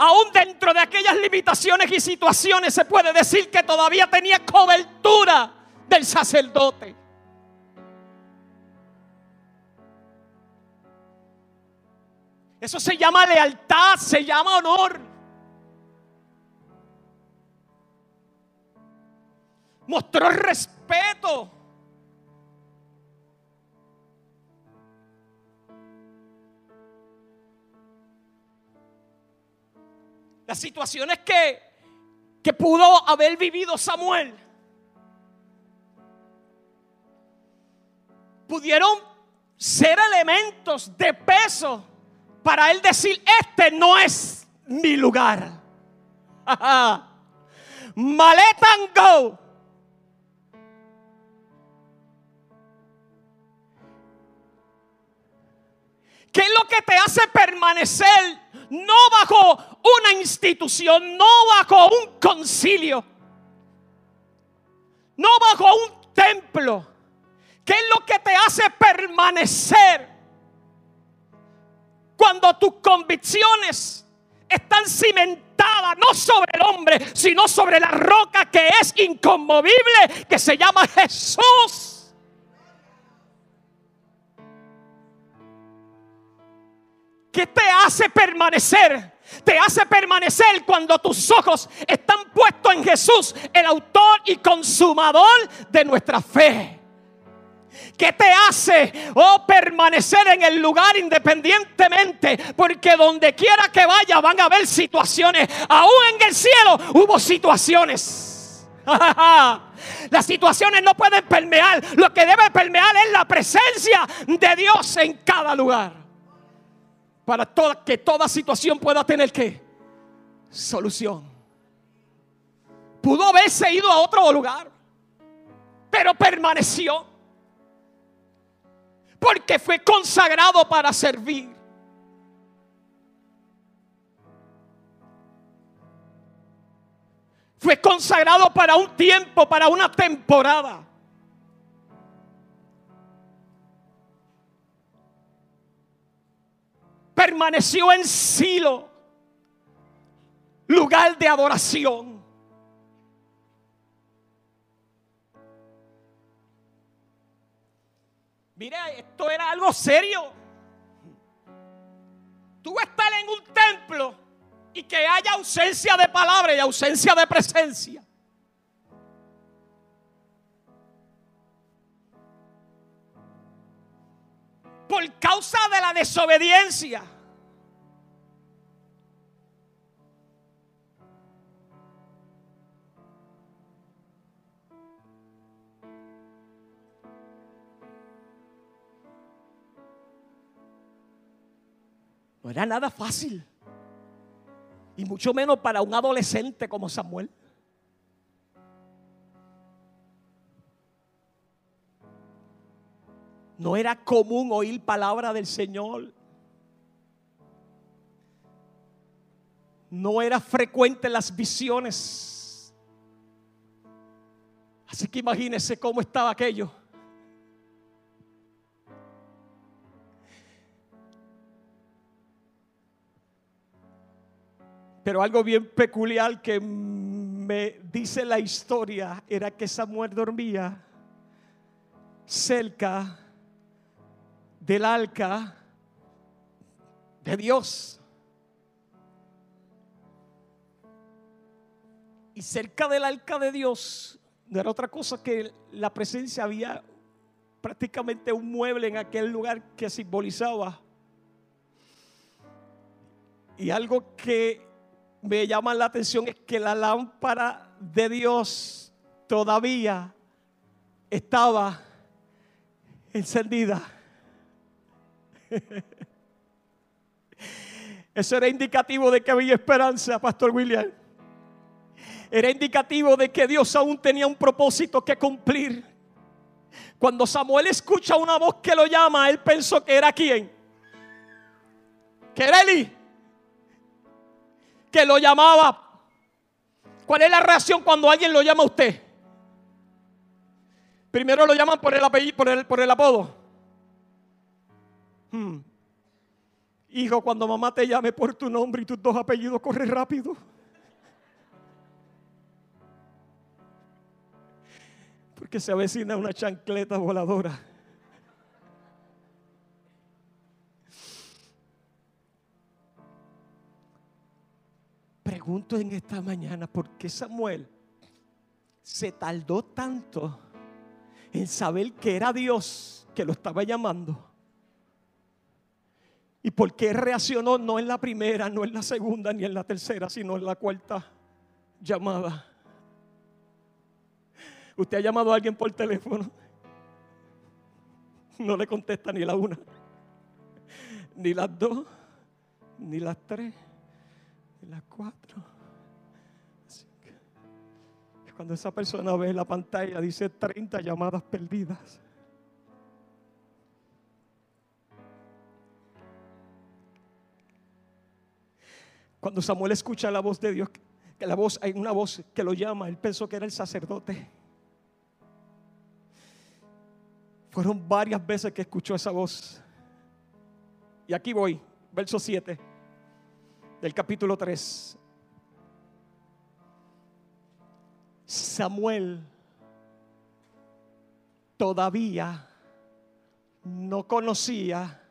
aún dentro de aquellas limitaciones y situaciones se puede decir que todavía tenía cobertura del sacerdote. Eso se llama lealtad, se llama honor. Mostró respeto. Las situaciones que, que pudo haber vivido Samuel pudieron ser elementos de peso para él decir, este no es mi lugar. [LAUGHS] Maleta go. ¿Qué es lo que te hace permanecer no bajo una institución, no bajo un concilio, no bajo un templo? ¿Qué es lo que te hace permanecer cuando tus convicciones están cimentadas no sobre el hombre, sino sobre la roca que es inconmovible, que se llama Jesús? ¿Qué te hace permanecer? Te hace permanecer cuando tus ojos están puestos en Jesús, el autor y consumador de nuestra fe. ¿Qué te hace oh, permanecer en el lugar independientemente? Porque donde quiera que vaya van a haber situaciones. Aún en el cielo hubo situaciones. [LAUGHS] Las situaciones no pueden permear. Lo que debe permear es la presencia de Dios en cada lugar para que toda situación pueda tener que solución. Pudo haberse ido a otro lugar, pero permaneció. Porque fue consagrado para servir. Fue consagrado para un tiempo, para una temporada. Permaneció en Silo, lugar de adoración. Mira, esto era algo serio. Tú estar en un templo y que haya ausencia de palabra y ausencia de presencia. Por causa de la desobediencia. No era nada fácil. Y mucho menos para un adolescente como Samuel. No era común oír palabra del Señor. No era frecuente las visiones. Así que imagínense cómo estaba aquello. Pero algo bien peculiar que me dice la historia era que Samuel dormía cerca del arca de Dios. Y cerca del arca de Dios no era otra cosa que la presencia había prácticamente un mueble en aquel lugar que simbolizaba. Y algo que me llama la atención es que la lámpara de Dios todavía estaba encendida. [LAUGHS] Eso era indicativo de que había esperanza, Pastor William. Era indicativo de que Dios aún tenía un propósito que cumplir. Cuando Samuel escucha una voz que lo llama, él pensó que era quién. Que era Eli que lo llamaba. ¿Cuál es la reacción cuando alguien lo llama a usted? Primero lo llaman por el apellido, por el, por el apodo. Hmm. Hijo, cuando mamá te llame por tu nombre y tus dos apellidos, corre rápido. Porque se avecina una chancleta voladora. pregunto en esta mañana por qué Samuel se tardó tanto en saber que era Dios que lo estaba llamando. ¿Y por qué reaccionó no en la primera, no en la segunda, ni en la tercera, sino en la cuarta llamada? Usted ha llamado a alguien por teléfono. No le contesta ni la una, ni las dos, ni las tres las cuatro. Cuando esa persona ve la pantalla, dice 30 llamadas perdidas. Cuando Samuel escucha la voz de Dios, que la voz, hay una voz que lo llama, él pensó que era el sacerdote. Fueron varias veces que escuchó esa voz. Y aquí voy, verso 7 del capítulo 3. Samuel todavía no conocía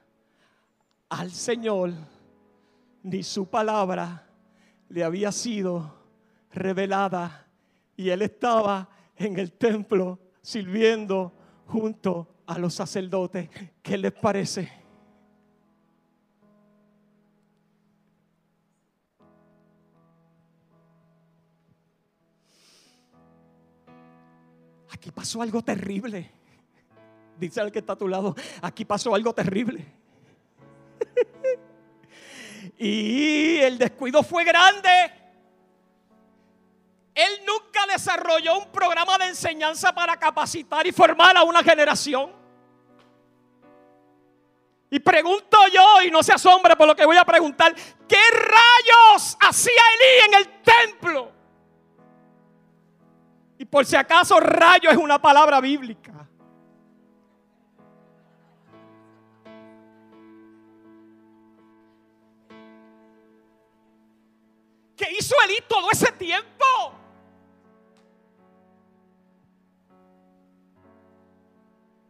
al Señor, ni su palabra le había sido revelada. Y él estaba en el templo sirviendo junto a los sacerdotes. ¿Qué les parece? aquí pasó algo terrible. Dice al que está a tu lado, aquí pasó algo terrible. Y el descuido fue grande. Él nunca desarrolló un programa de enseñanza para capacitar y formar a una generación. Y pregunto yo, y no se asombre por lo que voy a preguntar, ¿qué rayos hacía Elí en el templo? Y por si acaso rayo es una palabra bíblica. Hizo todo ese tiempo?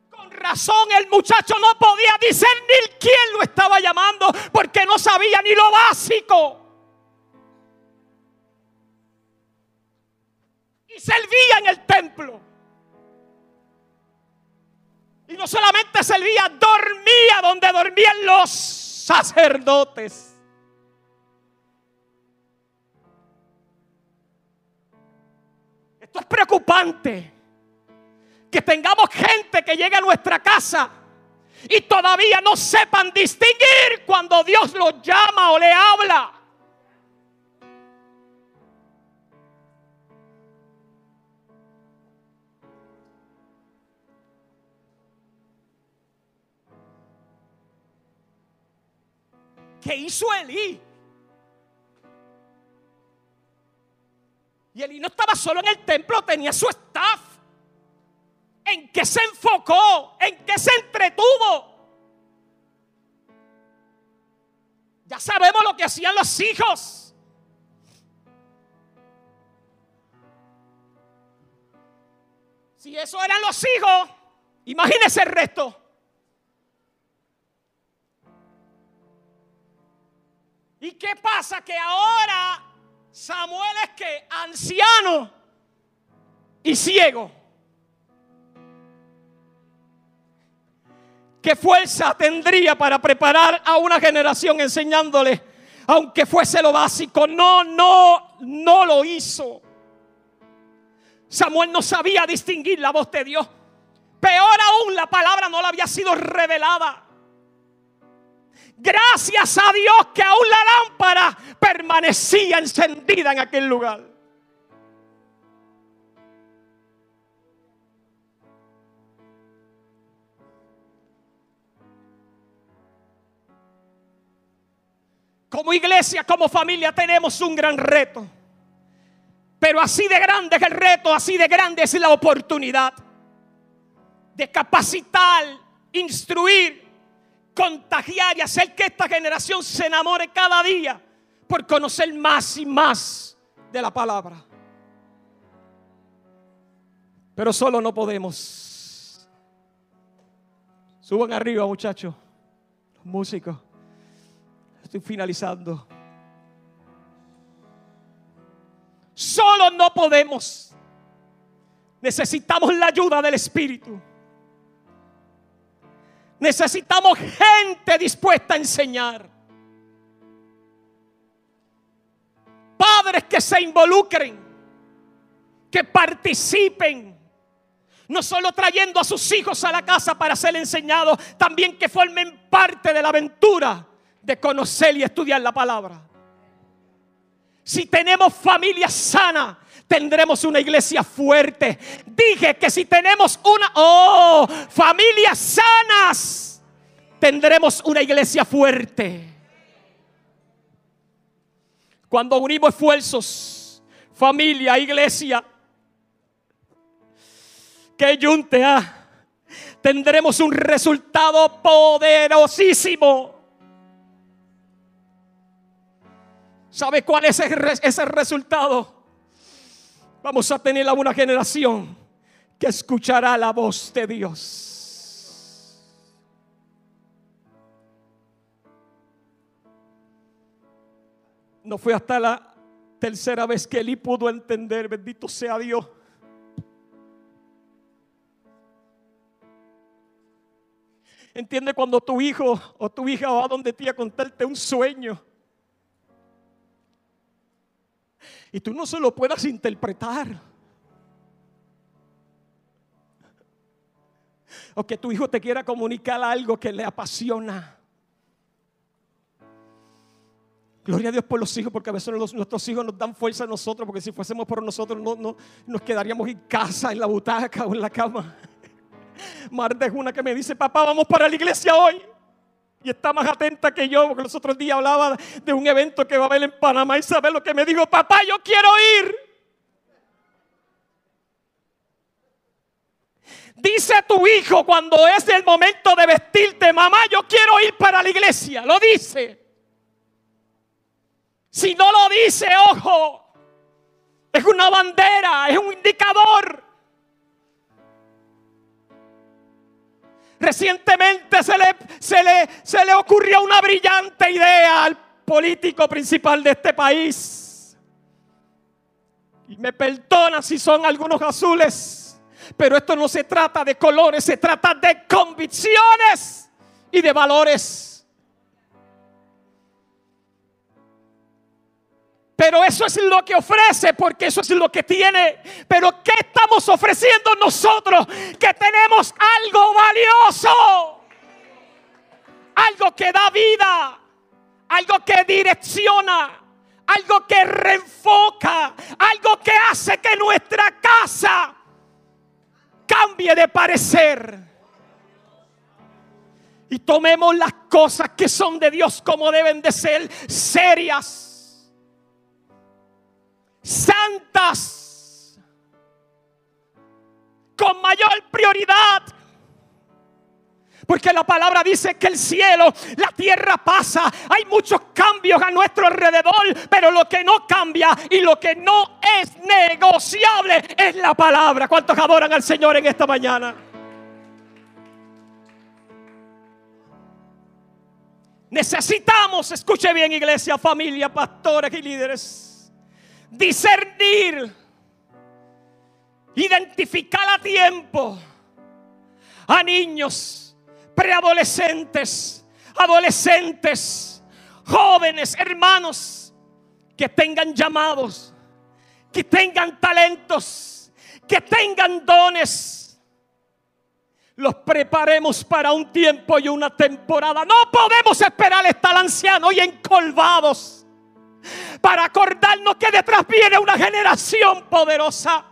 Con razón el muchacho no podía discernir quién lo estaba llamando porque no sabía ni lo básico. Y servía en el templo. Y no solamente servía, dormía donde dormían los sacerdotes. Esto es preocupante. Que tengamos gente que llegue a nuestra casa y todavía no sepan distinguir cuando Dios los llama o le habla. ¿Qué hizo Elí? Y Elí no estaba solo en el templo, tenía su staff. ¿En qué se enfocó? ¿En qué se entretuvo? Ya sabemos lo que hacían los hijos. Si eso eran los hijos, imagínese el resto. ¿Y qué pasa? Que ahora Samuel es que anciano y ciego. ¿Qué fuerza tendría para preparar a una generación enseñándole, aunque fuese lo básico? No, no, no lo hizo. Samuel no sabía distinguir la voz de Dios. Peor aún, la palabra no le había sido revelada. Gracias a Dios que aún la lámpara permanecía encendida en aquel lugar. Como iglesia, como familia tenemos un gran reto. Pero así de grande es el reto, así de grande es la oportunidad de capacitar, instruir, contagiar y hacer que esta generación se enamore cada día por conocer más y más de la palabra. Pero solo no podemos. Suban arriba, muchachos, los músicos. Estoy finalizando. Solo no podemos. Necesitamos la ayuda del Espíritu. Necesitamos gente dispuesta a enseñar. Padres que se involucren, que participen, no solo trayendo a sus hijos a la casa para ser enseñados, también que formen parte de la aventura de conocer y estudiar la palabra. Si tenemos familia sana, tendremos una iglesia fuerte. Dije que si tenemos una, oh, familias sanas, tendremos una iglesia fuerte. Cuando unimos esfuerzos, familia, iglesia, que yunte, ah, tendremos un resultado poderosísimo. ¿Sabe cuál es ese resultado? Vamos a tener una generación que escuchará la voz de Dios. No fue hasta la tercera vez que Eli pudo entender, bendito sea Dios. Entiende cuando tu hijo o tu hija va donde ti a contarte un sueño y tú no se lo puedas interpretar. O que tu hijo te quiera comunicar algo que le apasiona. Gloria a Dios por los hijos, porque a veces nuestros hijos nos dan fuerza a nosotros, porque si fuésemos por nosotros no, no nos quedaríamos en casa, en la butaca o en la cama. [LAUGHS] Marta es una que me dice, papá, vamos para la iglesia hoy. Y está más atenta que yo, porque los otros días hablaba de un evento que va a haber en Panamá y sabe lo que me dijo, papá, yo quiero ir. Dice tu hijo cuando es el momento de vestirte, mamá, yo quiero ir para la iglesia. Lo dice. Si no lo dice, ojo, es una bandera, es un indicador. Recientemente se le, se, le, se le ocurrió una brillante idea al político principal de este país. Y me perdona si son algunos azules, pero esto no se trata de colores, se trata de convicciones y de valores. Pero eso es lo que ofrece, porque eso es lo que tiene. Pero ¿qué estamos ofreciendo nosotros? Que tenemos algo valioso. Algo que da vida. Algo que direcciona. Algo que reenfoca. Algo que hace que nuestra casa cambie de parecer. Y tomemos las cosas que son de Dios como deben de ser serias santas, con mayor prioridad. Porque la palabra dice que el cielo, la tierra pasa. Hay muchos cambios a nuestro alrededor. Pero lo que no cambia y lo que no es negociable es la palabra. ¿Cuántos adoran al Señor en esta mañana? Necesitamos, escuche bien iglesia, familia, pastores y líderes discernir, identificar a tiempo a niños, preadolescentes, adolescentes, jóvenes, hermanos, que tengan llamados, que tengan talentos, que tengan dones. Los preparemos para un tiempo y una temporada. No podemos esperar estar ancianos y encolvados para acordarnos que detrás viene una generación poderosa.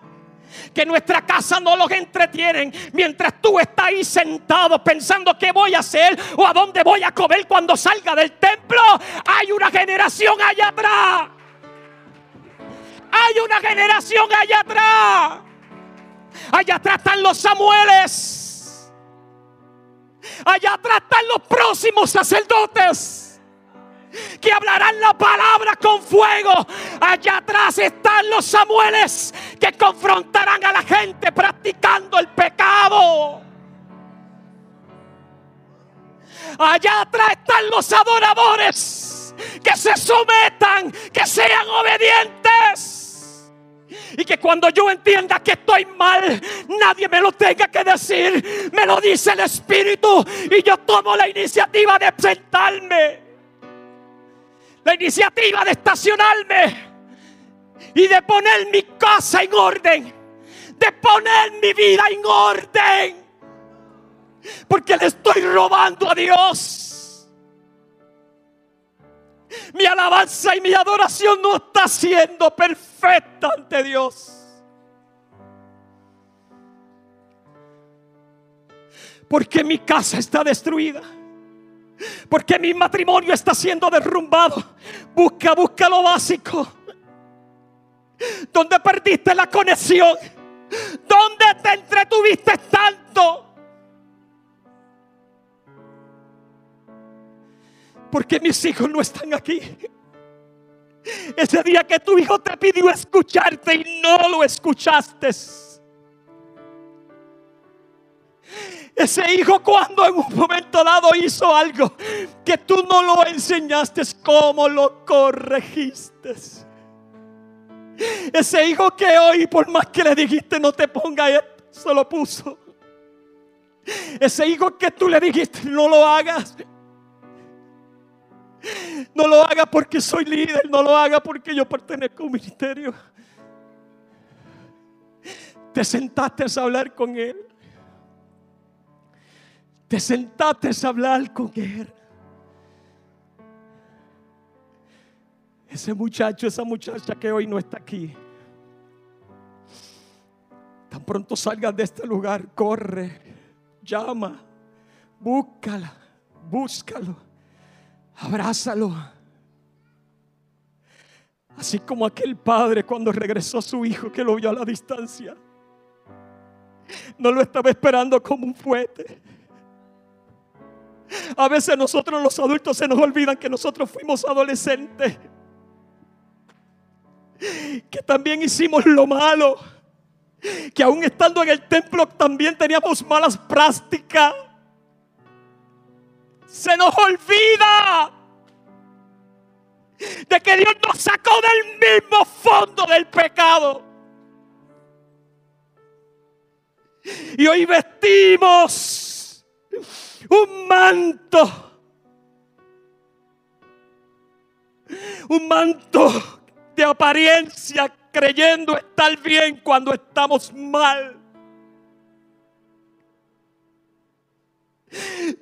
Que nuestra casa no los entretienen mientras tú estás ahí sentado pensando qué voy a hacer o a dónde voy a comer cuando salga del templo. Hay una generación allá atrás. Hay una generación allá atrás. Allá atrás están los Samueles. Allá atrás están los próximos sacerdotes que hablarán la palabra con fuego. Allá atrás están los Samueles que confrontarán a la gente practicando el pecado. Allá atrás están los adoradores que se sometan, que sean obedientes. Y que cuando yo entienda que estoy mal, nadie me lo tenga que decir. Me lo dice el Espíritu y yo tomo la iniciativa de sentarme la iniciativa de estacionarme y de poner mi casa en orden, de poner mi vida en orden, porque le estoy robando a Dios. Mi alabanza y mi adoración no está siendo perfecta ante Dios. Porque mi casa está destruida. Porque mi matrimonio está siendo derrumbado. Busca, busca lo básico. ¿Dónde perdiste la conexión? ¿Dónde te entretuviste tanto? Porque mis hijos no están aquí. Ese día que tu hijo te pidió escucharte y no lo escuchaste. Ese hijo cuando en un momento dado hizo algo que tú no lo enseñaste, ¿cómo lo corregiste? Ese hijo que hoy por más que le dijiste no te ponga esto, se lo puso. Ese hijo que tú le dijiste no lo hagas. No lo haga porque soy líder, no lo haga porque yo pertenezco a un ministerio. Te sentaste a hablar con él. Te sentaste a hablar con él. Ese muchacho, esa muchacha que hoy no está aquí. Tan pronto salgas de este lugar, corre, llama, búscala, búscalo, abrázalo. Así como aquel padre cuando regresó a su hijo que lo vio a la distancia No lo estaba esperando como un fuete. A veces nosotros los adultos se nos olvidan que nosotros fuimos adolescentes. Que también hicimos lo malo. Que aún estando en el templo también teníamos malas prácticas. Se nos olvida de que Dios nos sacó del mismo fondo del pecado. Y hoy vestimos un manto. Un manto de apariencia creyendo estar bien cuando estamos mal.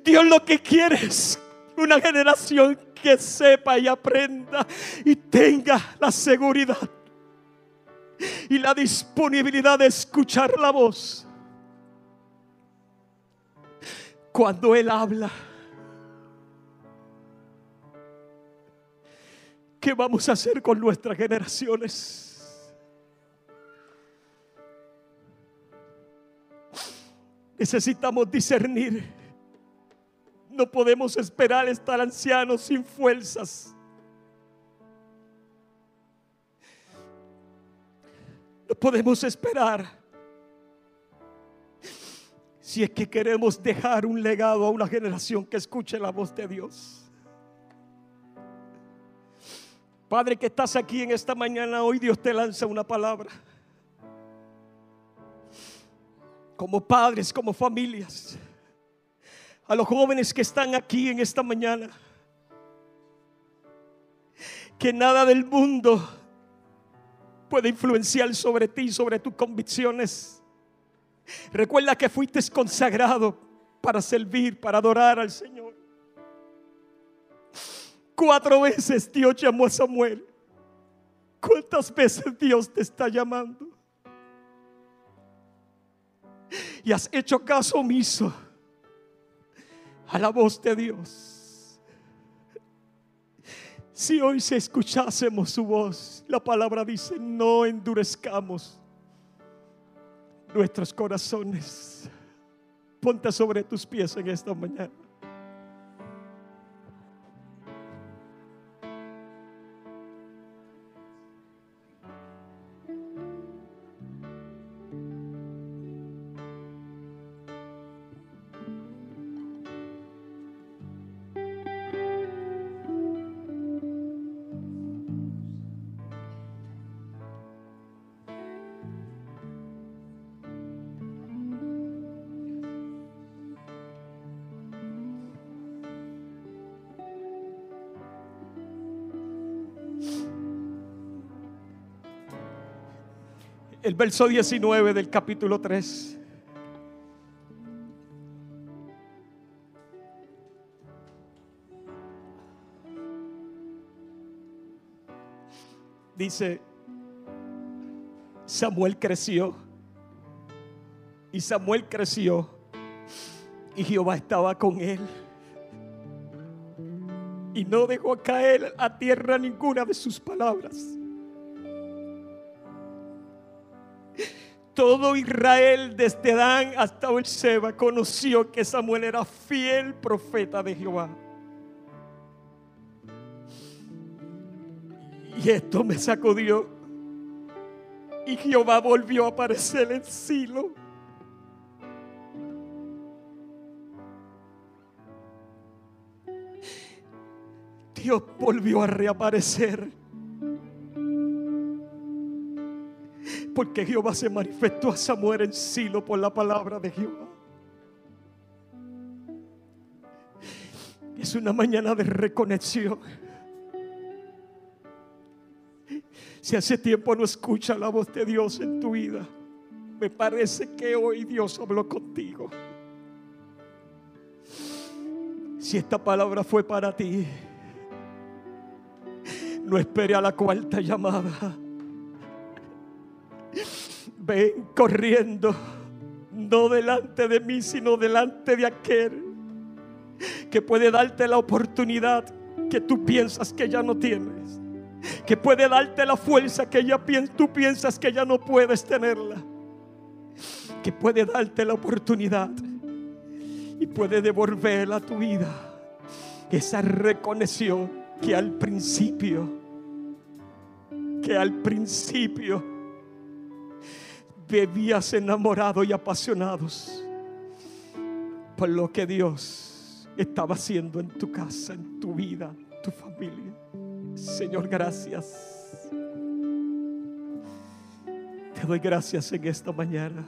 Dios lo que quiere es una generación que sepa y aprenda y tenga la seguridad y la disponibilidad de escuchar la voz cuando Él habla. ¿Qué vamos a hacer con nuestras generaciones? Necesitamos discernir. No podemos esperar estar ancianos sin fuerzas. No podemos esperar si es que queremos dejar un legado a una generación que escuche la voz de Dios. Padre que estás aquí en esta mañana, hoy Dios te lanza una palabra. Como padres, como familias, a los jóvenes que están aquí en esta mañana, que nada del mundo puede influenciar sobre ti, sobre tus convicciones. Recuerda que fuiste consagrado para servir, para adorar al Señor. Cuatro veces Dios llamó a Samuel. ¿Cuántas veces Dios te está llamando? Y has hecho caso omiso a la voz de Dios. Si hoy se escuchásemos su voz, la palabra dice, no endurezcamos nuestros corazones. Ponte sobre tus pies en esta mañana. El verso 19 del capítulo 3. Dice, Samuel creció. Y Samuel creció. Y Jehová estaba con él. Y no dejó caer a tierra ninguna de sus palabras. Todo Israel, desde Dan hasta Seba conoció que Samuel era fiel profeta de Jehová. Y esto me sacudió. Y Jehová volvió a aparecer en Silo. Dios volvió a reaparecer Porque Jehová se manifestó a Samuel en Silo por la palabra de Jehová. Es una mañana de reconexión. Si hace tiempo no escucha la voz de Dios en tu vida, me parece que hoy Dios habló contigo. Si esta palabra fue para ti, no espere a la cuarta llamada. Ven corriendo, no delante de mí, sino delante de aquel que puede darte la oportunidad que tú piensas que ya no tienes. Que puede darte la fuerza que ya tú piensas que ya no puedes tenerla. que puede darte la oportunidad y puede devolver a tu vida esa reconexión que al principio, que al principio bebías enamorado y apasionados por lo que Dios estaba haciendo en tu casa, en tu vida, tu familia. Señor, gracias. Te doy gracias en esta mañana.